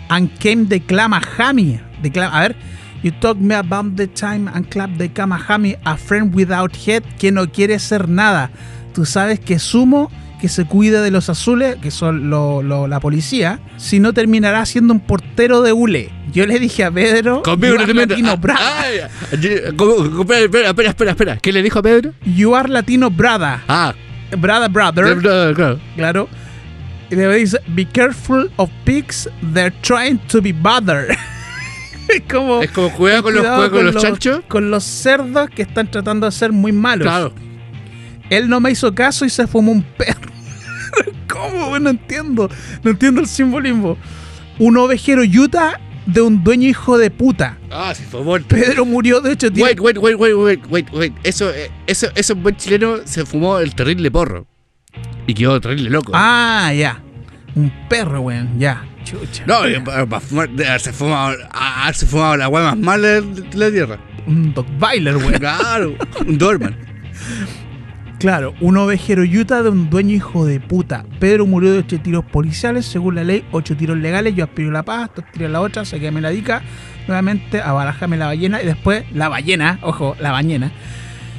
and came the clamahami. The clam- a ver. You talk me about the time and clap the clamahami. A friend without head que no quiere ser nada. Tú sabes que sumo que se cuida de los azules, que son lo- lo- la policía, si no terminará siendo un portero de hule. Yo le dije a Pedro, Conmigo "You no. Latino Ah, brother". ah, ya. ¿Cómo- cómo- espera, espera, espera. ¿Qué le dijo a Pedro? You are Latino brother. Ah, Brother, brother. claro. Y después dice, be careful of pigs, they're trying to be bothered. es como... Es como juega con los, cuidado juega con los chanchos. Con los cerdos que están tratando de ser muy malos. Claro. Él no me hizo caso y se fumó un perro. ¿Cómo? No entiendo. No entiendo el simbolismo. Un ovejero Utah de un dueño hijo de puta. Ah, sí, por favor. Pedro murió, de hecho, tiene- Wait, wait, wait, wait, wait, wait, wait. Eso, eh, eso, eso, buen chileno se fumó el terrible porro. Y quedó terrible loco. Ah, ya. Un perro, weón. Ya. Chucha. No, eh, para, fumar, haberse fumado, a- haberse fumado la hueá más mala de la tierra. Un Dogvailer, weón. Claro, un Dorman. Claro, un ovejero Utah de un dueño hijo de puta. Pedro murió de 8 tiros policiales, según la ley, 8 tiros legales. Yo aspiro la paz, tú aspiras la otra, saquéame la dica. Nuevamente, abarájame la ballena. Y después, la ballena, ojo, la ballena.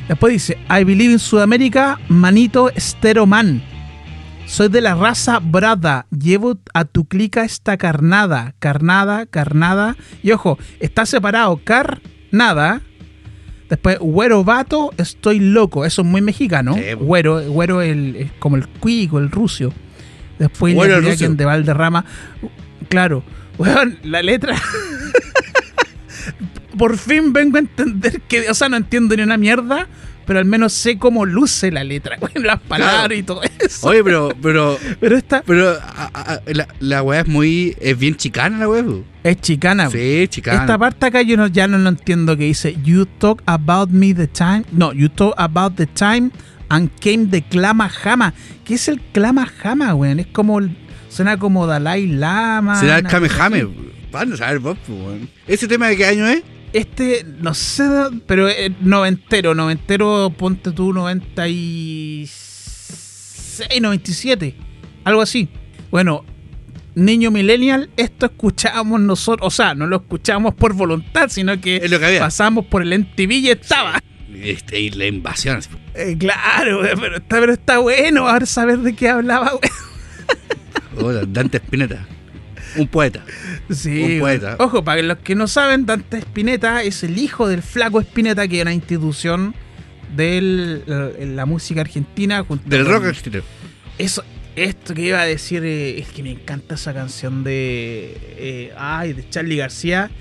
Después dice, I believe in Sudamérica, manito estero man. Soy de la raza brada. Llevo a tu clica esta carnada. Carnada, carnada. Y ojo, está separado carnada. Después, güero vato, estoy loco. Eso es muy mexicano. Sí, po. Güero, güero el, como el cuico, el rucio. Después, Güero el rucio. de Valderrama. Claro, weón, la letra. Por fin vengo a entender que, o sea, no entiendo ni una mierda, pero al menos sé cómo luce la letra, las palabras y todo eso. Oye, pero, pero, Pero esta pero, a- a- la, la weá es muy, es bien chicana la weá. po. es chicana. weón. Sí, chicana. Esta parte acá yo no, ya no lo entiendo que dice You talk about me the time No, you talk about the time And came the clama jama ¿Qué es el clama jama, weón? Es como el- Suena como Dalai Lama Será el Kamehame. así. ¿Cuándo sabes vos, pues, weón? ¿Ese tema de qué año es? Este, no sé, pero es noventero, noventero, ponte tú 96, 97, algo así. Bueno, niño millennial, esto escuchábamos nosotros, o sea, no lo escuchábamos por voluntad, sino que, Es lo que había. pasamos por el MTV y estaba. Este, y la invasión. Eh, claro, pero está, pero está bueno ahora saber de qué hablaba, güey. Hola, Dante Spinetta. Un poeta. Sí, Un poeta. Ojo, para los que no saben, Dante Spinetta es el hijo del flaco Spinetta, que es una institución de la música argentina. Junto Del rock argentino. Eso, esto que iba a decir eh, es que me encanta esa canción de. eh, ay, de Charlie García.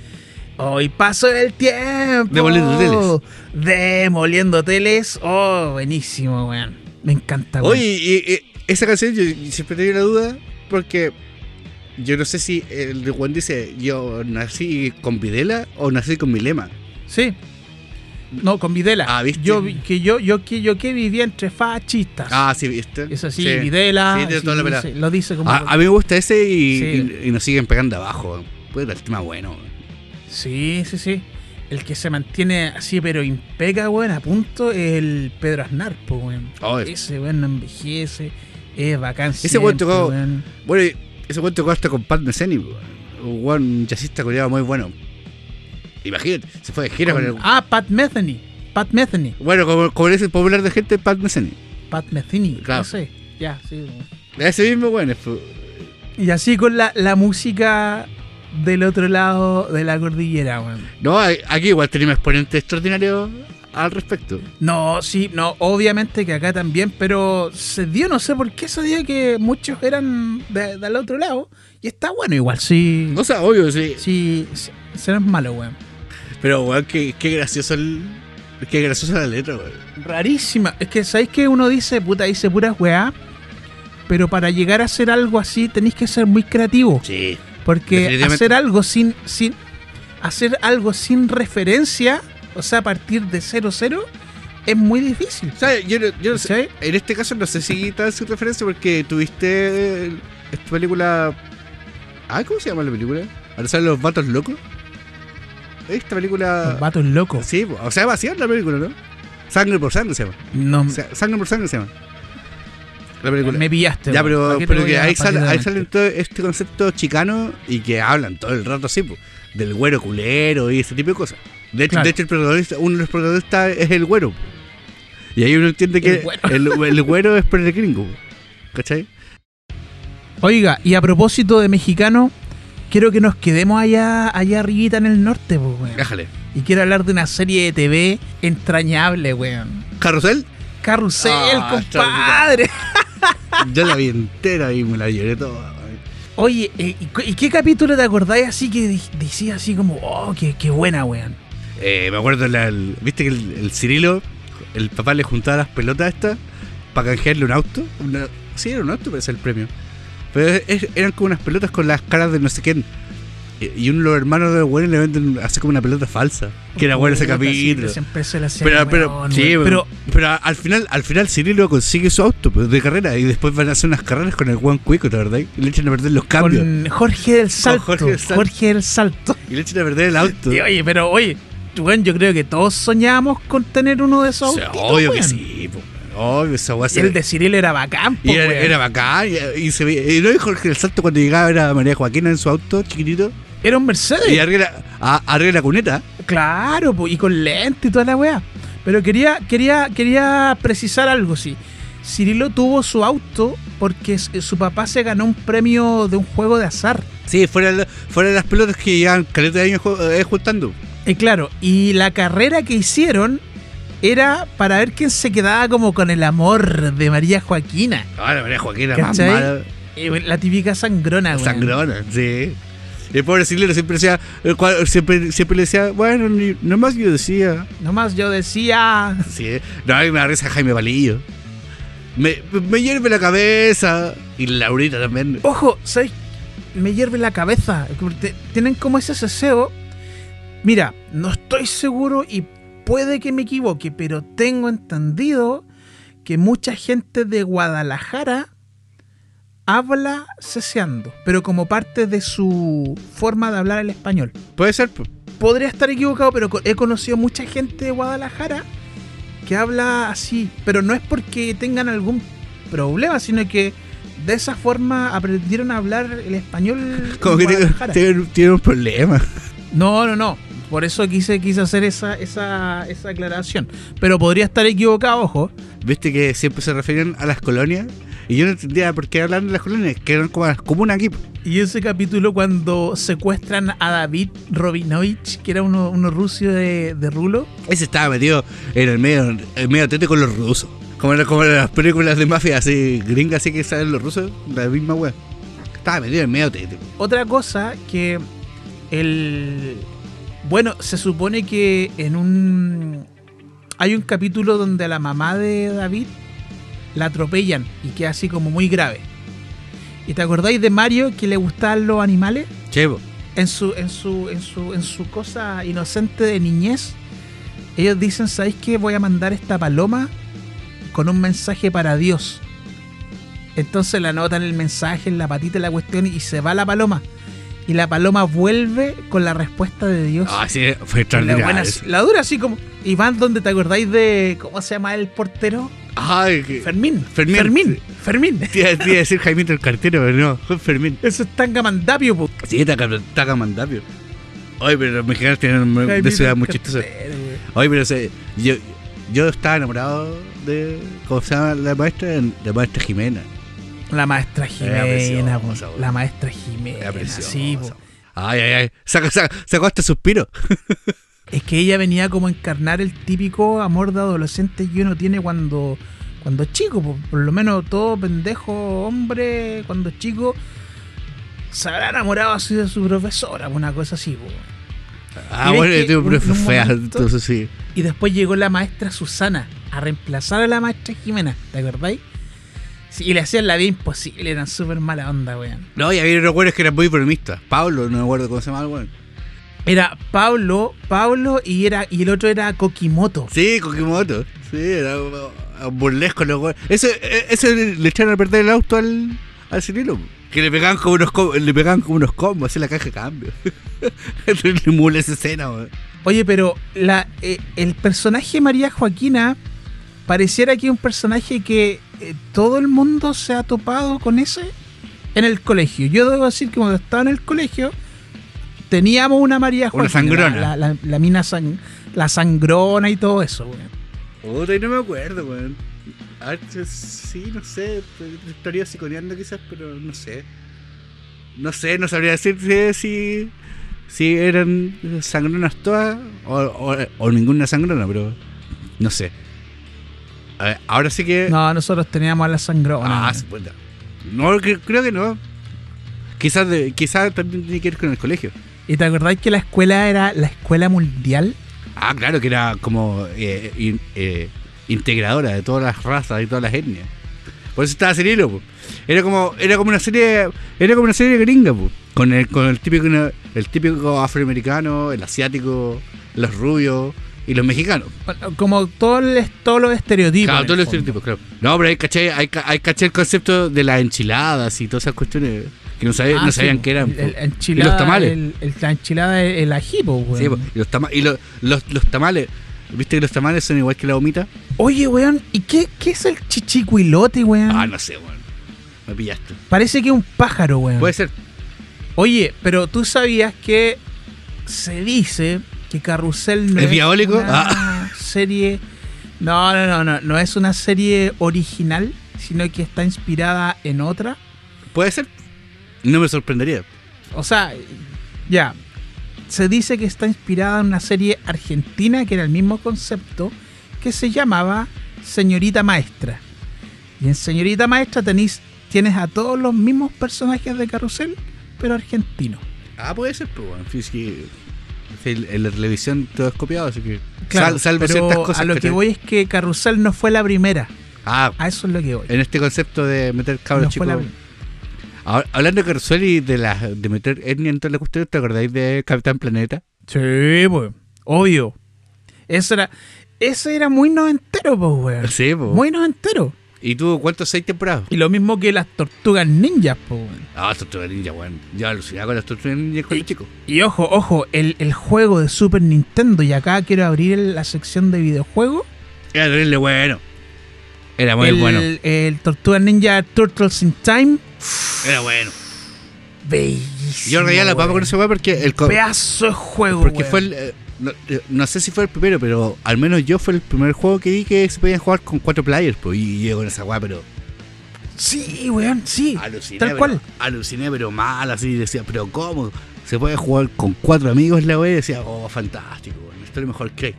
Hoy paso el tiempo. Demoliendo hoteles. Demoliendo hoteles. Oh, buenísimo, weón. Me encanta, weón. Oye, y, y esa canción yo siempre tenía la duda porque yo no sé si el Juan dice yo nací con Videla o nací con mi lema. Sí. No, con Videla. Ah, ¿viste? Yo que yo, yo que yo que vivía entre fascistas. Ah, sí, ¿viste? es así, Sí. Videla. Sí, sí, toda la dice- lo dice como. A, a mí me gusta ese y, Sí. y- y nos siguen pegando abajo. Puede el tema bueno. Sí, sí, sí. El que se mantiene así, pero impega, weón, a punto, es el Pedro Aznar, po, weón. Oh, Ese weón no envejece, es bacán. Ese weón tocó-. Bueno, y ese cuento tocó hasta con Pat Metheny, un jazzista coreano muy bueno. Imagínate, se fue de gira con, Con- el. Ah, Pat Metheny. Pat Metheny. Bueno, como, como es el popular de gente, Pat Metheny. Pat Metheny. Claro. Ese. Ya, sí. Ese mismo, bueno. Y así con la, la música del otro lado de la cordillera, weón. No, aquí igual tenemos exponentes extraordinarios al respecto. No, sí, no, obviamente que acá también, pero se dio, no sé por qué se dio que muchos eran de- del otro lado. Y está bueno igual, sí. O sea, obvio, sí. Sí, es malo, weón. Pero, weón, qué, qué gracioso el. Qué graciosa la letra, weón. Rarísima. Es que, ¿sabéis que uno dice, puta, dice puras weá? Pero para llegar a hacer algo así tenéis que ser muy creativo. Sí. Porque hacer algo sin, sin. Hacer algo sin referencia, o sea, a partir de cero cero, es muy difícil. O sea, yo, no- yo no sé. En este caso no sé si tal su referencia porque tuviste eh, esta película. Ah, ¿cómo se llama la película? Ahora salen los vatos locos. Esta película. Los vatos locos. Sí, o sea, va a ser la película, ¿no? Sangre por sangre se llama. No, O sea, sangre por sangre se llama. La película. me pillaste. ya, pero, ¿Para qué te pero que ahí, de ahí la sale mente? todo este concepto chicano y que hablan todo el rato así, pues, del güero culero y ese tipo de cosas. De hecho, Claro. de hecho el protagonista, uno de los protagonistas es el güero. Y ahí uno entiende que El güero. el, el güero es. ¿Cachai? Oiga, y a propósito de mexicano, quiero que nos quedemos allá, allá arribita en el norte, pues, weón. Déjale. Y quiero hablar de una serie de TV entrañable, weón. Carrusel, Carrusel, Ah, compadre. yo la vi entera y me la lloré toda. Oye, eh, ¿y, qué capítulo te acordáis así que decía así como, oh, qué, qué buena, weón? Eh, me acuerdo, la- el- viste que el, el Cirilo, el papá le juntaba las pelotas estas para canjearle un auto. Una- sí, era un auto, parece el premio. Pero es- eran como unas pelotas con las caras de no sé quién. Y, uno de los hermanos de bueno le venden así como una pelota falsa. Que era bueno ese capítulo. Pero, pero, sí, pero, pero al final, al final Cirilo consigue su auto pues, de carrera y después van a hacer unas carreras con el Juan Cuico, la verdad. Y le echan a perder los cambios. con Jorge del Salto. Jorge del Salto. Jorge del Salto. Y le echan a perder el auto. Y, oye, pero oye, weón, yo creo que todos soñábamos con tener uno de esos O sea, autitos, obvio que weón. sí, po, obvio, esa weá el de Cirilo era bacán, po, Y era, bacán. Y, y se veía. Y no dijo Jorge el Salto cuando llegaba era María Joaquina en su auto chiquitito. Era un Mercedes. Y arriba, a- arriba de la cuneta. Claro, po, y con lente y toda la weá. Pero quería, quería, quería precisar algo, sí. Cirilo tuvo su auto porque s- su papá se ganó un premio de un juego de azar. Sí, fuera, de la- fuera de las pelotas que llevan caleta de años ju- eh, claro, y la carrera que hicieron era para ver quién se quedaba como con el amor de María Joaquina. Ahora María Joaquina más mala. Eh, La típica sangrona, weón. Sangrona, sí. Y el pobre Silvio siempre decía, cual- siempre, siempre le decía, bueno, ni, nomás yo decía. Nomás yo decía. Sí, no, a mí me da risa Jaime Palillo. Me, me hierve la cabeza. Y Laurita también. Ojo, ¿sabes? Me hierve la cabeza. Tienen como ese ceseo. Mira, no estoy seguro y puede que me equivoque, pero tengo entendido que mucha gente de Guadalajara habla ceseando, pero como parte de su forma de hablar el español. Puede ser. Podría estar equivocado, pero he conocido mucha gente de Guadalajara que habla así, pero no es porque tengan algún problema, sino que de esa forma aprendieron a hablar el español Como que tiene, Guadalajara. tiene- tiene un problema. No, no, no. Por eso quise, quise hacer esa, esa, esa aclaración. Pero podría estar equivocado, ojo. Viste que siempre se referían a las colonias. Y yo no entendía por qué hablan de las colonias, que eran como las comunas aquí. Y ese capítulo cuando secuestran a David Robinovich, que era uno, uno ruso de, de Rulo. Ese estaba metido en el medio, en medio tete con los rusos. Como en, como en las películas de mafia así, gringas así que salen los rusos, la misma wea. Estaba metido en el medio tete. Otra cosa que el... Bueno, se supone que en un... Hay un capítulo donde a la mamá de David la atropellan y queda así como muy grave. ¿Y te acordáis de Mario que le gustaban los animales? Chevo. en su, en su, en su, en su cosa inocente de niñez, ellos dicen, ¿sabéis qué? Voy a mandar esta paloma con un mensaje para Dios. Entonces le anotan el mensaje en la patita de la cuestión y se va la paloma. Y la paloma vuelve con la respuesta de Dios. Ah, sí, fue la, extraordinario. buena- la dura así como... Y van donde te acordáis de... ¿Cómo se llama el portero? Ay, que. Fermín. Fermín. Fermín. Fermín. Te iba a decir Jaimito el cartero, pero no, fue Fermín. Eso es tan gamandapio, po. Sí, Taca Taca Mandapio. Oye, pero los mexicanos tienen de ciudad muy güey. Oye, pero se- yo, yo estaba enamorado de. ¿Cómo se llama la maestra? La maestra Jimena. La maestra Jimena, preciosa, la maestra Jimena, preciosa. sí. Ay, ay, ay. Saca, saca, sacó este suspiro. Es que ella venía como a encarnar el típico amor de adolescente que uno tiene cuando cuando es chico, po. por lo menos todo pendejo hombre cuando es chico se habrá enamorado así de su profesora, una cosa así. po. Ah, bueno, yo tengo un- profe fea, entonces sí. Y después llegó la maestra Susana a reemplazar a la maestra Jimena, ¿te acordáis? Sí, y le hacían la vida imposible, eran súper mala onda, weón. No, y había unos que eran muy bromistas. Pablo, no me acuerdo cómo se llama el güey. Era Pablo, Pablo y era y el otro era Kokimoto. Sí, Kokimoto. Sí, era burlesco los güeyes. Ese, e- ese le echaron a perder el auto al, al Cirilo. Que le pegaban como unos combos, le pegaban como unos combos, así en la caja de cambio. Mula esa escena, güey. Oye, pero la, eh, el personaje María Joaquina pareciera que es un personaje que eh, todo el mundo se ha topado con ese en el colegio. Yo debo decir que cuando estaba en el colegio teníamos una María. Una sangrona. La, la- la mina sang- la sangrona y todo eso. güey. Puta, y no me acuerdo, weón. A ver, sí, no sé. Estaría psiconeando quizás, pero no sé. No sé, no sabría decir si, si, si eran sangronas todas o, o, o ninguna sangrona, pero no sé. Ver, ahora sí que. No, nosotros teníamos a la sangrona. ah, puta. No, cre- creo que no. Quizás, de- quizás también tiene que ver con el colegio. ¿Y te acordás que la escuela era la escuela mundial? Ah, claro, que era como eh, in- eh, integradora de todas las razas y todas las etnias. Por eso estaba Cirilo, po. Era como, era como una serie, era como una serie gringa, po. Con el, con el típico, el típico afroamericano, el asiático, los rubios y los mexicanos. Como todo el- todos los estereotipos. Claro, todos los fondo. estereotipos, claro. No, pero hay caché, hay, ca- hay caché el concepto de las enchiladas y todas esas cuestiones que no, sabían, Ah, no sabían po. qué eran. El- el enchilada, y los tamales. El, el- la enchilada, el, el ají, weón. Sí, po. y los, tama- y los, los, los tamales. ¿Viste que los tamales son igual que la humita? Oye, weón, ¿y qué, qué es el chichicuilote, weón? Ah, no sé, weón. Me pillaste. Parece que es un pájaro, weón. Puede ser. Oye, pero tú sabías que se dice que Carrusel no ¿Es es, diabólico? una Ah. serie. No, no, no, no, no es una serie original, sino que está inspirada en otra. Puede ser. No me sorprendería. O sea, ya. Se dice que está inspirada en una serie argentina que era el mismo concepto, que se llamaba Señorita Maestra. Y en Señorita Maestra tenéis, tienes a todos los mismos personajes de Carrusel, pero argentinos. Ah, puede ser, pero bueno. Es que en la televisión todo es copiado, así que. Claro, sal- salvo pero ciertas cosas. a lo que voy es que Carrusel no fue la primera. Ah, A eso es lo que voy. en este concepto de meter cabros No chicos. la. Ahora, Hablando de Carzuel y de, la, de meter etnia en toda la cuestión, ¿te acordáis de Capitán Planeta? Sí, pues. Obvio. Eso era, ese era muy noventero, pues, weón. Sí, po. Muy noventero. Y tuvo cuántos seis temporadas. Y lo mismo que las tortugas ninjas, po, weón. Ah, las tortugas ninja, weón. Yo alucinaba con las tortugas ninja con los chicos. Y ojo, ojo, el, el juego de Super Nintendo, y acá quiero abrir la sección de videojuegos. Era terrible bueno. Era muy el, bueno. el Tortuga Ninja Turtles in Time. Era bueno. Bellísimo. Yo reía la papa con ese weón porque el Pedazo de juego, Porque weón. fue el. No, eh, no sé si fue el primero, pero al menos yo fue el primer juego que vi que se podían jugar con cuatro players, pues. Y llego con esa weá, pero. Sí, weón, sí. Aluciné. Tal pero- cual. Aluciné, pero mal, así. Decía, pero ¿cómo? Se puede jugar con cuatro amigos la weá. Y decía, oh, fantástico, weón. Esto es mejor que.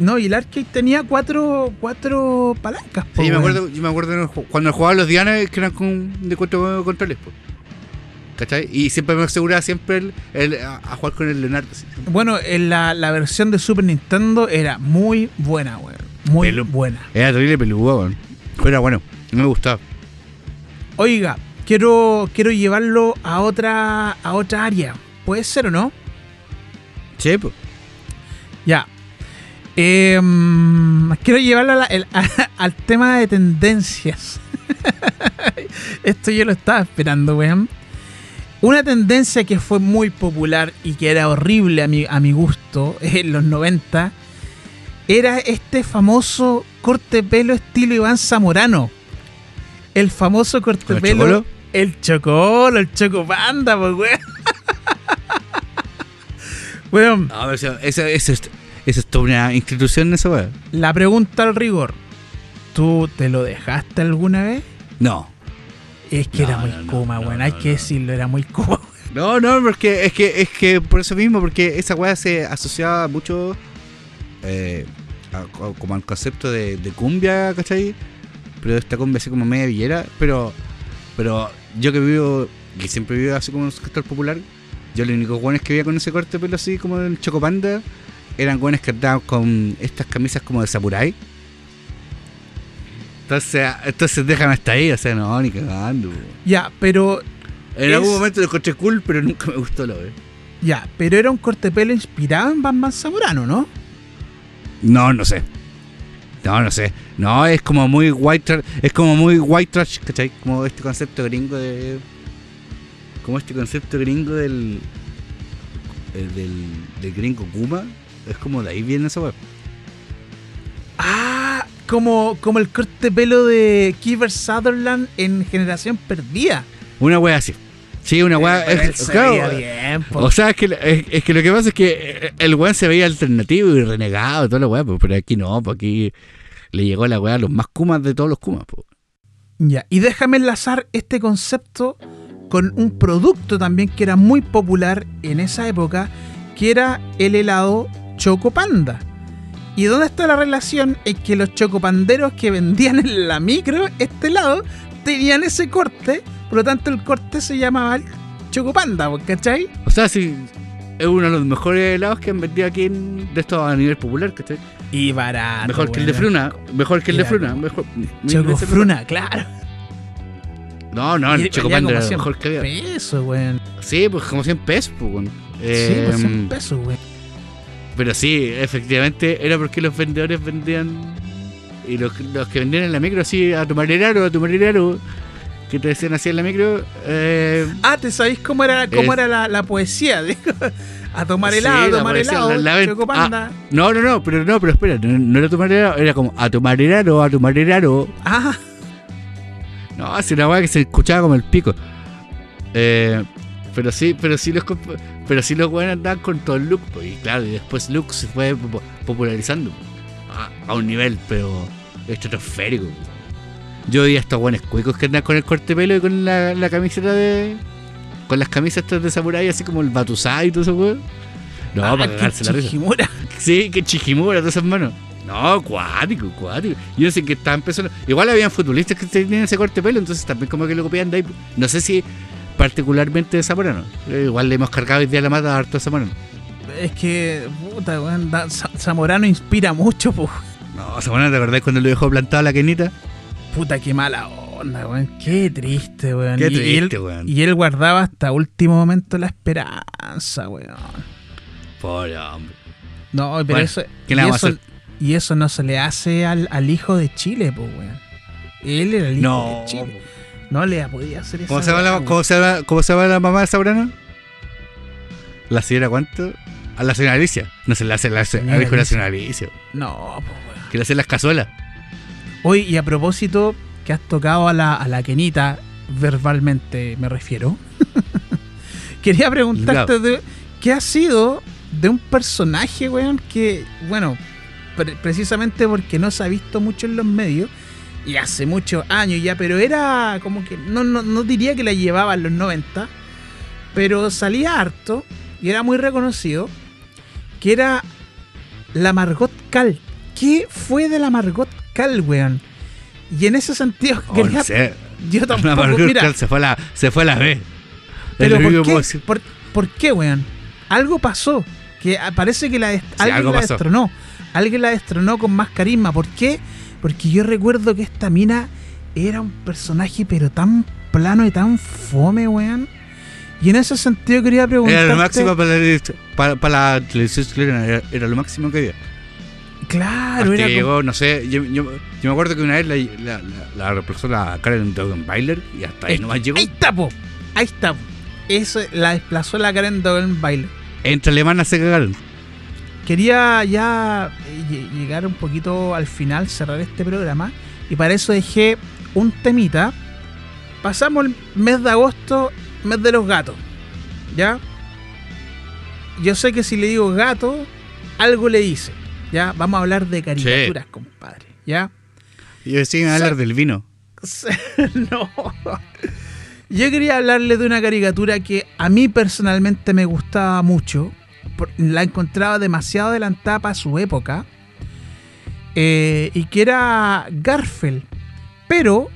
No, y el arcade tenía cuatro, cuatro palancas, po, Sí, yo me acuerdo, yo me acuerdo cuando jugaba los Diana que eran con, de cuatro controles, pues. ¿Cachai? Y siempre me aseguraba siempre el, el- a, a jugar con el Leonardo. Bueno, en la, la versión de Super Nintendo era muy buena, weón. Muy Pelu- buena. Era terrible peludo, weón. Pero era bueno, me gustaba. Oiga, quiero, quiero llevarlo a otra, a otra área. ¿Puede ser o no? Sí, pues. Ya. Eh, mm, quiero llevarlo a la- el- a- al tema de tendencias. Esto yo lo estaba esperando, weón. Una tendencia que fue muy popular y que era horrible a mi, a mi gusto en los 90 era este famoso corte pelo estilo Iván Zamorano. El famoso corte ¿Con de el pelo. chocolo? El chocolo, el chocopanda, pues, weón. Weón, No, pero esa es, toda una institución esa weá. La pregunta al rigor. ¿Tú te lo dejaste alguna vez? No. Es que No, era muy no, no, weón. Hay que decirlo, era muy Kuma. No, no, porque es que, es que por eso mismo, porque esa weá se asociaba mucho eh, a- como al concepto de, de cumbia, ¿cachai? Pero esta cumbia así como media villera, pero pero yo que vivo, que siempre vivo así como en un sector popular, yo los únicos guanes que veía con ese corte de pelo así como el Chocopanda eran guanes que andaban con estas camisas como de samurai. Entonces, entonces déjame hasta ahí, o sea, no, ni cagando. Ya, pero. En Es- algún momento lo encontré cool, pero nunca me gustó lo ve. Ya, pero era un corte de pelo inspirado en Batman Zamorano, ¿no? No, no sé. No, no sé. No, es como muy white trash. Es como muy white trash, ¿cachai? Como este concepto gringo de. Como este concepto gringo del. el del, del gringo Kuma. Es como de ahí viene esa web. Ah, como, como el corte de pelo de Kiefer Sutherland en Generación Perdida. Una wea así. Sí, una wea. Pero es- claro, veía bien, po. O sea, es que, es, es que lo que pasa es que eh, el weón se veía alternativo y renegado, toda la weá, pero aquí no, pues aquí le llegó la weá a los más kumas de todos los kumas, pues. Ya, y déjame enlazar este concepto con un producto también que era muy popular en esa época, que era el helado Choco Panda. ¿Y dónde está la relación? Es que los chocopanderos que vendían en la micro este helado tenían ese corte, por lo tanto el corte se llamaba el Choco Panda, ¿cachai? O sea, sí, es uno de los mejores helados que han vendido aquí en, de esto a nivel popular, ¿cachai? Y barato. mejor que el de. Fruna, mejor que el de Fruna, mejor. mil Choco veces mejor. Fruna, claro. No, no, el Chocopanda era mejor que había. Peso, weón. Sí, pues como 100 pesos, pues, weón. sí, pues 100 pesos, weón. Pero sí, efectivamente, era porque los vendedores vendían. Y los, los que vendían en la micro, así, a tu marinero, a tu marinero, que te decían así en la micro, eh, Ah, ¿te sabéis cómo era, cómo Es- era la, la poesía? A tomar Sí, helado, a la tomar helado, la- Panda. No, no, no, pero no, pero espera, no, no era tu marinero, era como a tu marinero, a tu marinero. Ah, No, es una weá que se escuchaba como el pico. Eh, pero sí, pero sí los pero sí los weones andaban con todo el look, pues, y claro, y después look se fue po- popularizando a, a un nivel, pero estratosférico. Yo vi a estos buenos cuicos que andan con el corte de pelo y con la, la camiseta de. con las camisas estas de samurai, así como el Batusai y todo eso, weón. No, ah, para cagarse la risa. Sí, que Chijimura, todas esas manos. No, cuático, cuático. Yo sé que estaba empezando. Igual habían futbolistas que tenían ese corte de pelo, entonces también como que lo copian de ahí. No sé si particularmente de Zamorano. Eh, Igual le hemos cargado hoy día la mata a harto Zamorano. Es que, puta, Zamorano inspira mucho, po. No, Zamorano, ¿te acordás cuando lo dejó plantada la quenita? Puta, qué mala onda, weón. Qué triste, weón. Qué Y- y, triste, él, weón. y él guardaba hasta último momento la esperanza, weón. Pobre hombre. No, pero Bueno, eso, ¿qué y eso. Y eso no se le hace al, al hijo de Chile, pues, weón. Él era el hijo No. de Chile. No le podía hacer eso. ¿Cómo se, llama la, cómo, ¿Cómo se llama la mamá de Sabrano? ¿La señora cuánto? A la señora Alicia. No se la hace la, Señora la Alicia. señora Alicia. No, pues. Que le las cazuelas. Oye, y a propósito, que has tocado a la, a la Kenita, verbalmente me refiero. Quería preguntarte de, qué ha sido de un personaje, weón, que, bueno, pre- precisamente porque no se ha visto mucho en los medios, y hace muchos años ya, pero era como que, no, no, no diría que la llevaba en los 90, pero salía harto y era muy reconocido, que era la Margot Cal. ¿Qué fue de la Margot Cal, weón? Y en ese sentido, Oh, quería- no sé. yo La Margot mira, Cal se fue a la, se fue a la B. pero ¿por qué, por, por qué, weón? Algo pasó, que ah, parece que la dest- alguien algo la pasó. destronó, alguien la destronó con más carisma. ¿Por qué? Porque yo recuerdo que esta mina era un personaje pero tan plano y tan fome, weón. Y en ese sentido quería preguntarte... Era lo máximo para la, para, para la televisión chilena. Era, era lo máximo que había. Claro, Hasta era que como- llegó, no sé, yo, yo, yo me acuerdo que una vez la, la, la, la reemplazó la Karen Dogenbailer y hasta ahí Eh, nomás llegó. Ahí está, po. Ahí está. po. Eso la desplazó la Karen Baile. Entre alemanas se cagaron. Quería ya eh, lle- llegar un poquito al final, cerrar este programa. Y para eso dejé un temita. Pasamos el mes de agosto, mes de los gatos. ¿Ya? Yo sé que si le digo gato, algo le hice. ¿Ya? Vamos a hablar de caricaturas, compadre. ¿Ya? Y decían Sa- hablar del vino. no. Yo quería hablarle de una caricatura que a mí personalmente me gustaba mucho. La encontraba demasiado adelantada para su época. eh, y que era Garfield. Pero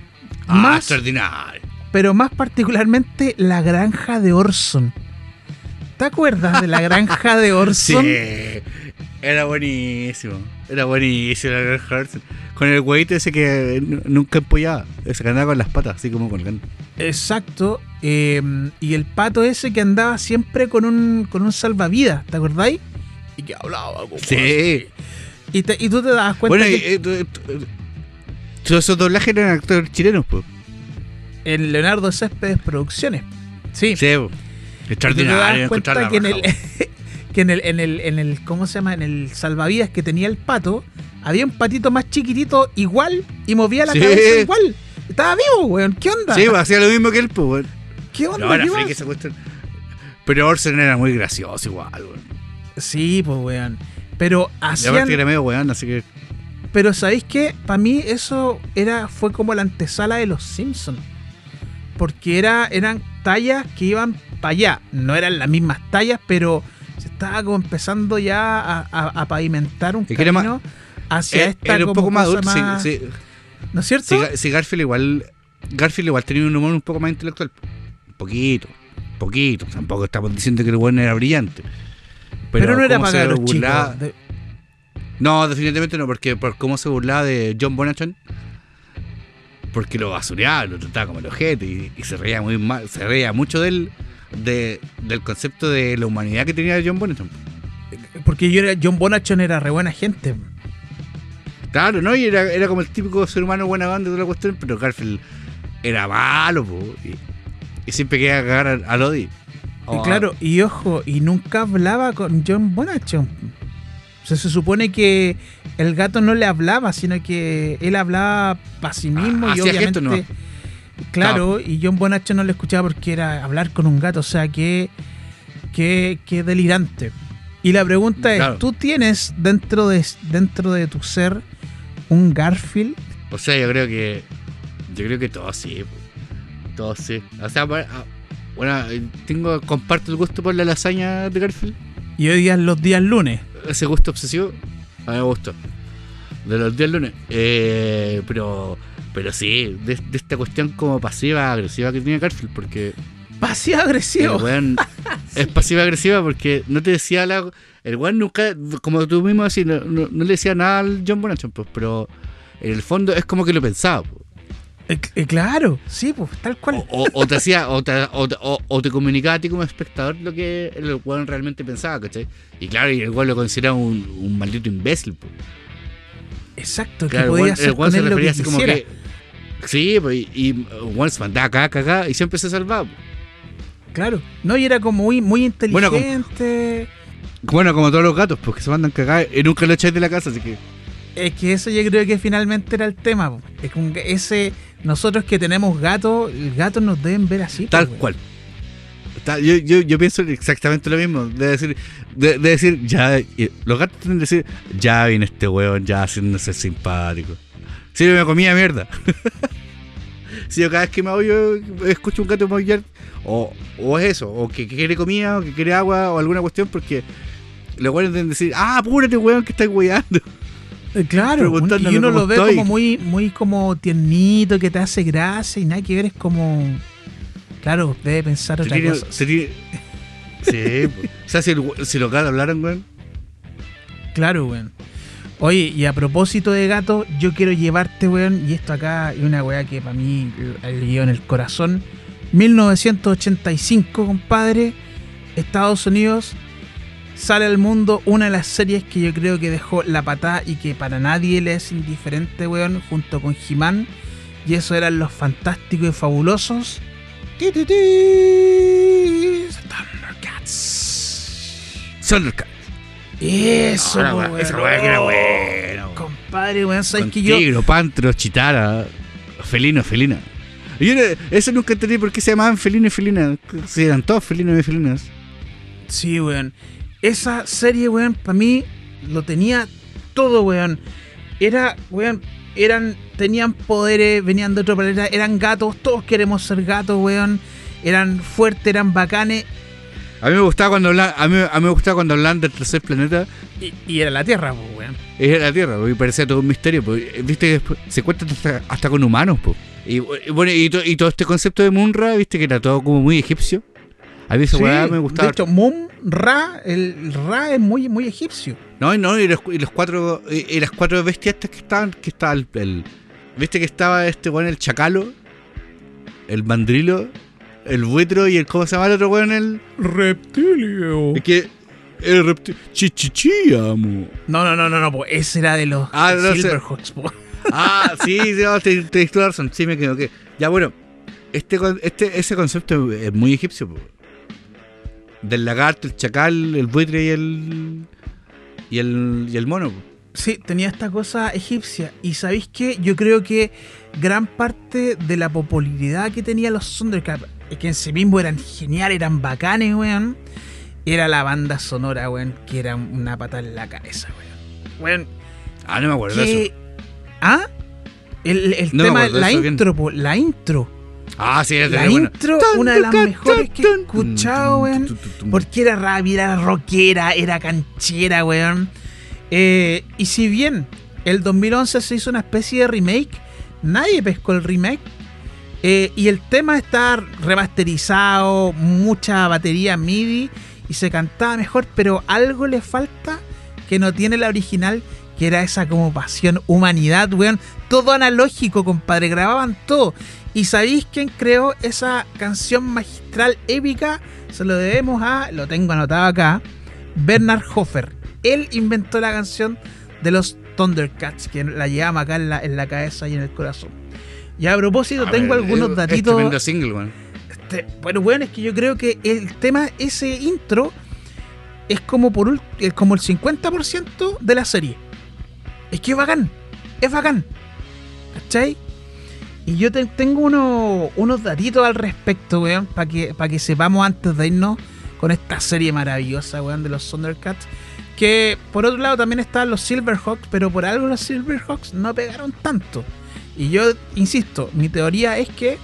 Ah, más, extraordinario. pero más particularmente la granja de Orson. ¿Te acuerdas de la granja de Orson? Sí, era buenísimo. Era buenísimo la Granja Harrison. Con el huevito ese que n- nunca empollaba. Ese que andaba con las patas, así como colgando. Exacto. eh, y el pato ese que andaba siempre con un, con un salvavidas, ¿te acordáis? Y que hablaba como así. Sí. Y, te- y tú te das cuenta Bueno, que eh, tú- todos esos doblajes eran actores chilenos, pues. en Leonardo Céspedes Producciones. Sí. Sí, te extraordinario. das cuenta encontrar la que en el, que en el, en el, en el, ¿cómo se llama? En el salvavidas que tenía el pato, había un patito más chiquitito igual y movía la Sí. cabeza igual. Estaba vivo, weón. ¿Qué onda? Sí, pues, hacía lo mismo que él, pues. weón. ¿Qué onda? No, era ¿Qué esa cuestión. Pero Orson era muy gracioso igual, weón. Sí, pues, weón. Pero Y aparte hacían, era medio weón, así que. Pero ¿sabéis qué? Para mí eso era fue como la antesala de los Simpsons. Porque era, eran tallas que iban para allá. No eran las mismas tallas, pero se estaba como empezando ya a, a- a pavimentar un camino hacia Era, esta era un poco más sí, sí. ¿No es cierto? Sí, Garfield igual. Garfield igual tenía un humor un poco más intelectual. Un poquito. Poquito. Tampoco estamos diciendo que el weón era brillante. pero, no era para se los burlaba- chicos. de- No, definitivamente no, porque por cómo se burlaba de John Bonachon. Porque lo basureaba, lo trataba como el ojete y, y se reía muy mal, se reía mucho del, de- del concepto de la humanidad que tenía John Bonachon. porque yo era, John Bonachon era re buena gente. Claro, ¿no? Y era, era como el típico ser humano buena banda de toda la cuestión, pero Garfield era malo, po, y, y siempre quería cagar a, a Lodi. Y claro, y ojo, y nunca hablaba con John Bonachon. O sea, se supone que el gato no le hablaba, sino que él hablaba para sí mismo Ah, y obviamente. Claro, y John Bonachon no le escuchaba porque era hablar con un gato, o sea, que, que, que delirante. Y la pregunta Claro. es, ¿tú tienes dentro de, dentro de tu ser un Garfield? O sea, yo creo que. Yo creo que todos sí. po. Todos sí. O sea, ah, bueno, tengo, comparto el gusto por la lasaña de Garfield. Y hoy día los días lunes. Ese gusto obsesivo. A mí me gustó. De los días lunes. Eh, pero. Pero sí, de, de esta cuestión como pasiva agresiva que tiene Garfield, porque Pasivo el agresivo. weón es pasiva agresiva porque no te decía la. El weón nunca, como tú mismo decís, no, no- no le decía nada al John Bonachon, pues, pero en el fondo es como que lo pensaba. pues. Eh, eh, claro, sí, pues, tal cual. O, o- o te hacía, o te, o, te- o- o te comunicaba a ti como espectador lo que el weón realmente pensaba, ¿cachai? Y claro, y el weón lo consideraba un, un maldito imbécil. po. Exacto, Claro, que el podía weón- hacer el con se él lo refería que así como que. Sí, pues, y, y bueno, se mandaba acá, acá, y siempre se salvaba. Claro. No, y era como muy, muy Bueno, como- inteligente. Bueno, como todos los gatos, porque se mandan cagar y nunca lo echáis de la casa, así que. Es que eso yo creo que finalmente era el tema. po. Es como que ese, nosotros que tenemos gatos, los gatos nos deben ver así. Tal cual. Yo, yo, yo pienso exactamente lo mismo. De decir, de, de decir ya. Los gatos tienen que decir, ya viene este weón, ya haciéndose simpático. Si yo me comía mierda. si yo cada vez que me voy, yo escucho un gato maullar, o, o es eso, o que, que quiere comida, o que quiere agua, o alguna cuestión, porque los weones deben decir, ah, apúrate weón, que estás weyando. Eh, Claro, y uno lo ve estoy. como muy, muy como tiernito, que te hace gracia y nada que ver, es como. Claro, debe pensar otra tiene- cosa. tiene- Sí, o sea, si, el- si los gatos hablaran, weón. Claro, weón. Oye, y a propósito de gato, yo quiero llevarte, weón, y esto acá es una weá que para mí le llevo en el corazón. 1985, compadre, Estados Unidos, sale al mundo una de las series que yo creo que dejó la patada y que para nadie le es indiferente, weón, junto con He-Man. Y eso eran los fantásticos y fabulosos. Ti, Thundercats. Eso, Ahora, weón, weón. esa weá que era buena. Compadre, weón, ¿sabes que yo? tigro, pantro, chitara, felino, felina. Yo no- eso nunca entendí por qué se llamaban felino y felina. Si eran todos felinos y felinas. Sí, weón. Esa serie, weón, para mí lo tenía todo, weón. Era, weón, eran, tenían poderes, venían de otro planeta, eran gatos, todos queremos ser gatos, weón. Eran fuertes, eran bacanes. A mí me gustaba cuando hablaban, a mí, a mí me gustaba cuando hablaban del tercer planeta. Y, y era la Tierra, pues, weón. Era la Tierra, porque parecía todo un misterio. porque, Viste que después se cuentan hasta, hasta con humanos, po. Y, y bueno, y, to- y todo este concepto de Munra, viste que era todo como muy egipcio. A mí esa Sí, weá me gustaba. De hecho, Mum, Ra, el Ra es muy, muy egipcio. No, y no, y los, y los cuatro, y, y las cuatro bestias estas que estaban, que estaba el, el- viste que estaba este weón, el chacalo, el mandrilo, el buitro y el, ¿cómo se llama el otro weón? El, Reptilio. el que, el reptil, chichichiamo. No, no, no, no, no, pues ese era de los Ah, no. Silverhawks. Ah, sí, no, te, te razón, sí me equivoqué. Ya bueno, este, este, ese concepto es muy egipcio, po. Del lagarto, el chacal, el buitre y el, y el, y el mono, po. Sí, tenía esta cosa egipcia. Y ¿sabéis qué? Yo creo que gran parte de la popularidad que tenían los Thundercats, que en sí mismo eran geniales, eran bacanes, weón, era la banda sonora, weón, que era una pata en la cabeza, weón. Weón, Ah, no me acuerdo de que... eso. ¿Ah? El, el No tema, de la eso intro, po, la intro. Ah, sí, era La terrible bueno. intro, una de las mejores que he escuchado, weón. Porque era rápida, era rockera, era canchera, weón. Eh, y si bien el 2011 se hizo una especie de remake, nadie pescó el remake. Eh, y el tema está remasterizado, mucha batería MIDI y se cantaba mejor, pero algo le falta que no tiene la original, que era esa como pasión, humanidad, weón. Todo analógico, compadre, grababan todo. ¿Y sabéis quién creó esa canción magistral épica? Se lo debemos a, lo tengo anotado acá, Bernard Hofer. Él inventó la canción de los Thundercats, que la llevamos acá en la, en la cabeza y en el corazón. Y a propósito, A tengo ver, algunos es- Es datitos. tremendo single, weón. Este, bueno, bueno, es que yo creo que el tema, ese intro, es como por es como el 50% de la serie. Es que es bacán, es bacán. ¿Cachai? Y yo te- tengo uno- unos datitos al respecto, weón, para que, para que sepamos antes de irnos con esta serie maravillosa, weón, de los Thundercats. Que por otro lado también están los Silverhawks, pero por algo los Silverhawks no pegaron tanto. Y yo insisto, mi teoría es que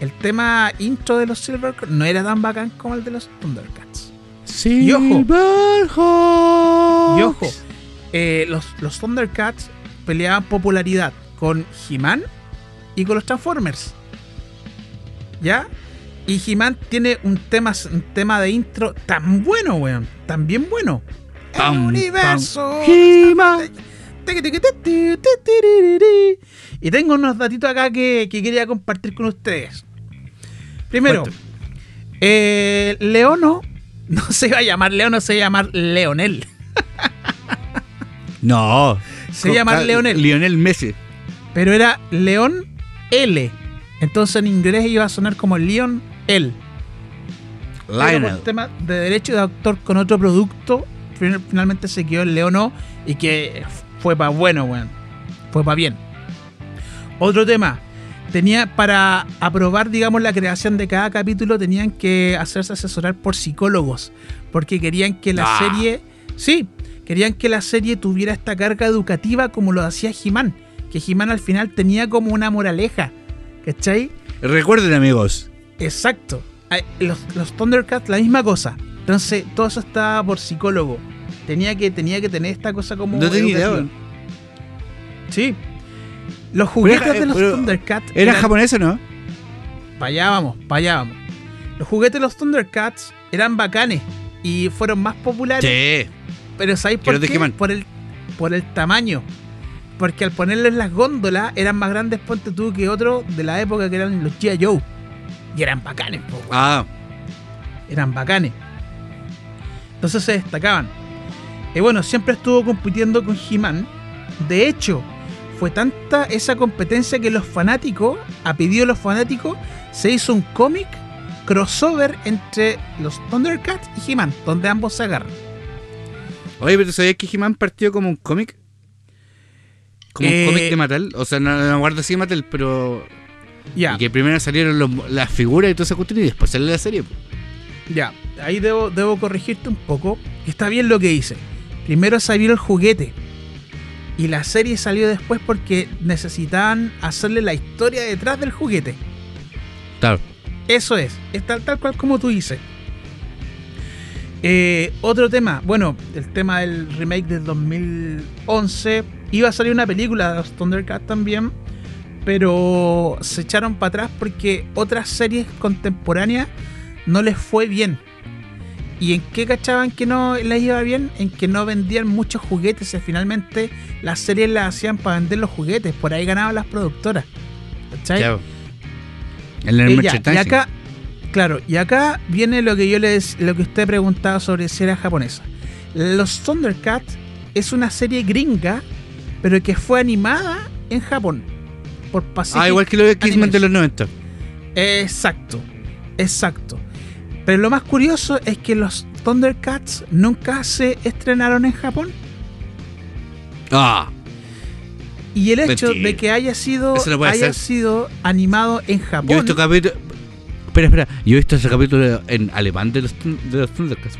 el tema intro de los Silverhawks no era tan bacán como el de los Thundercats. Y ojo. Y ojo, eh, los, los Thundercats peleaban popularidad con He-Man y con los Transformers. ¿Ya? Y He-Man tiene un tema, un tema de intro tan bueno, weón. Tan bien bueno. Pam, El universo. He-Man. Y tengo unos datitos acá que, que quería compartir con ustedes. Primero, eh, Leono no se va a llamar Leono, se va a llamar Leonel. No. Se va a llamar Leonel. Lionel Messi. Pero era León L. Entonces en inglés iba a sonar como Leon L. Por Lionel. tema de derecho de autor con otro producto, fin- finalmente se quedó en Leono y que fue para bueno, weón. Fue para bien. Otro tema. Tenía para aprobar, digamos, la creación de cada capítulo, tenían que hacerse asesorar por psicólogos. Porque querían que la Ah. serie. Sí, querían que la serie tuviera esta carga educativa como lo hacía He-Man. Que He-Man al final tenía como una moraleja. ¿Cachai? Recuerden, amigos. Exacto. Los, los Thundercats, la misma cosa. Entonces, todo eso estaba por psicólogo. Tenía que, tenía que tener esta cosa como. No tenía idea. Sí. Los juguetes era- de los Thundercats. ¿Era japonés o no? Para allá vamos, para allá vamos. Los juguetes de los Thundercats eran bacanes y fueron más populares. Sí. Pero ¿sabéis por qué? Por el, por el tamaño. Porque al ponerles las góndolas eran más grandes, ponte tú, que otros de la época que eran los G.I. Joe. Y eran bacanes, po. Ah, eran bacanes. Entonces se destacaban. Y bueno, siempre estuvo compitiendo con He-Man. De hecho, fue tanta esa competencia que los fanáticos, a pedido de los fanáticos, se hizo un cómic crossover entre los Thundercats y He-Man, donde ambos se agarran. oye, pero ¿sabías que He-Man partió como un cómic? Como Eh, un cómic de Mattel. O sea, no, no si de Mattel, pero. Ya, que primero salieron los- las figuras y toda esa cuestión y después salió la serie. ya. Ahí debo, debo corregirte un poco. Está bien lo que hice. Primero salió el juguete. Y la serie salió después porque necesitaban hacerle la historia detrás del juguete. Claro. Eso es, es tal, tal cual como tú dices. Eh, otro tema, bueno, el tema del remake del 2011. Iba a salir una película de los Thundercats también, pero se echaron para atrás porque otras series contemporáneas no les fue bien. ¿Y en qué cachaban que no les iba bien? En que no vendían muchos juguetes y finalmente las series las hacían para vender los juguetes. Por ahí ganaban las productoras. ¿Cachai? Claro. En el Eh, ya, y acá, claro, y acá viene lo que yo les, lo que usted preguntaba sobre era japonesa. Los Thundercats es una serie gringa, pero que fue animada en Japón por Pacific. Ah, igual que lo de X-Men de los 90. Exacto, exacto. Pero lo más curioso es que los Thundercats nunca se estrenaron en Japón. Ah, Y el hecho Mentira. de que haya sido, haya sido animado en yo he Japón. visto capítulo. Espera, espera. Yo he visto ese capítulo en alemán de los, de los Thundercats.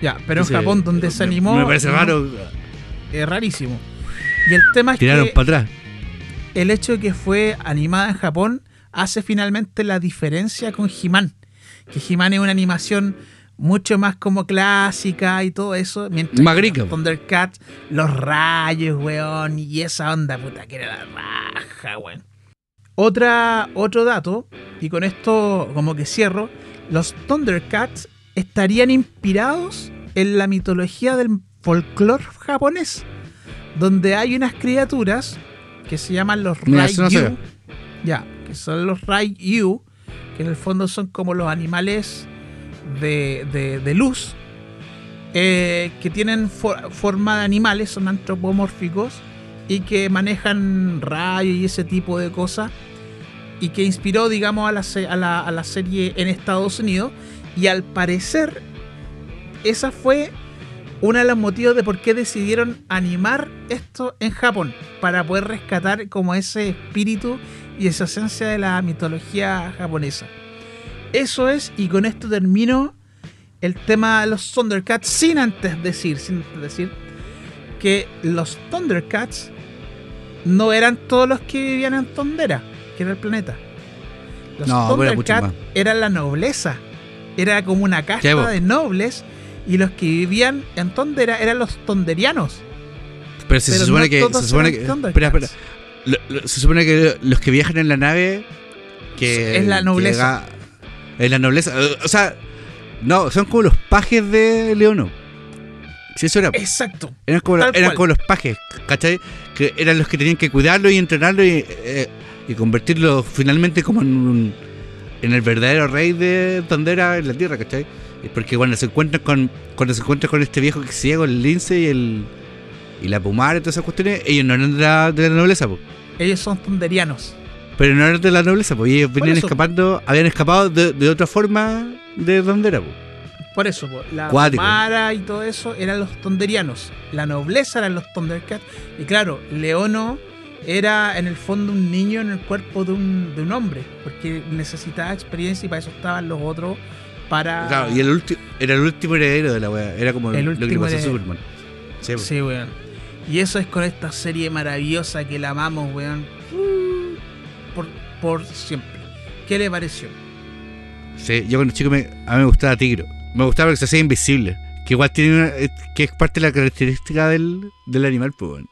Ya, pero en Japón donde se animó. Me parece raro. Es rarísimo. Y el tema es Tiraron que para atrás. el hecho de que fue animada en Japón hace finalmente la diferencia con He-Man. Que He-Man es una animación mucho más como clásica y todo eso. Mientras. Thundercats, los rayos, weón, y esa onda, puta, que era la raja, weón. Otra, otro dato, y con esto como que cierro, los Thundercats estarían inspirados en la mitología del folclore japonés, donde hay unas criaturas que se llaman los no Raiyu. sé. ya, que son los Raiyu, que en el fondo son como los animales de, de- luz, eh, que tienen for- forma de animales, son antropomórficos y que manejan rayos y ese tipo de cosas y que inspiró, digamos, a la, a la, a la serie en Estados Unidos y al parecer esa fue uno de los motivos de por qué decidieron animar esto en Japón para poder rescatar como ese espíritu y esa esencia de la mitología japonesa. Eso es, y con esto termino el tema de los Thundercats sin antes decir, sin antes decir que los Thundercats no eran todos los que vivían en Tondera, que era el planeta. Los No, Thundercats eran la nobleza. Era como una casta de nobles y los que vivían en Tondera eran los tonderianos. Pero si pero se supone no que. Se supone que espera, espera. Lo- lo- se supone que los que viajan en la nave. Que, Es la nobleza. es la nobleza. O sea, no, son como los pajes de Leono. Si eso era. Exacto. Eran como, eran como los pajes, ¿cachai? Que eran los que tenían que cuidarlo y entrenarlo y, eh, y convertirlo finalmente como en, un- en el verdadero rey de Tondera en la tierra, ¿cachai? Porque cuando se encuentran con cuando se encuentran con este viejo que ciego, el lince y el y la pumara y todas esas cuestiones, ellos no eran de la, de la nobleza, po. Ellos son tonderianos. Pero no eran de la nobleza, pues ellos venían escapando, habían escapado de, de otra forma de donde era, pues. Por eso, po, la Cuático. Mara y todo eso eran los tonderianos. La nobleza eran los Thundercats. Y claro, Leono era en el fondo un niño en el cuerpo de un, de un hombre. Porque necesitaba experiencia y para eso estaban los otros. Para. Claro, y el ulti- era el último heredero de la wea. Era como El lo que le último pasó a. Superman. Sí, pues. Sí, weón. Y eso es con esta serie maravillosa que la amamos, weón. Uh, Por, por siempre. ¿Qué le pareció? Sí, yo cuando chico me, a mí me gustaba Tigro. Me gustaba porque se hacía invisible. Que igual tiene una, eh, que es parte de la característica del, del animal, pues, weón.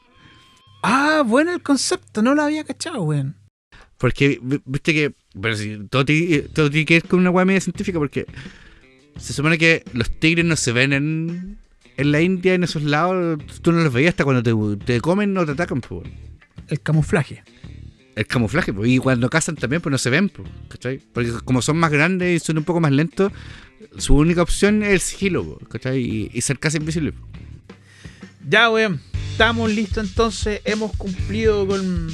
Ah, bueno el concepto, no lo había cachado, weón. Porque, vi- viste que. Pero sí, todo, todo tiene que ver con una weá media científica, porque se supone que los tigres no se ven en, en la India, en esos lados. Tú no los veías hasta cuando te, te comen o te atacan, pues. El camuflaje. El camuflaje, pues. Y cuando cazan también, pues no se ven, pues. ¿Cachai? Porque como son más grandes y son un poco más lentos, su única opción es el sigilo, pues, ¿cachai? Y, y ser casi invisible. Ya, weón. Estamos listos entonces. Hemos cumplido con,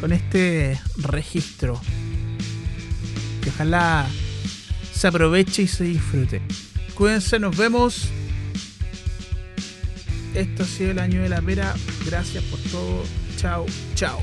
con este registro. Que ojalá se aproveche y se disfrute. Cuídense, nos vemos. Esto ha sido el año de la pera. Gracias por todo. Chao, chao.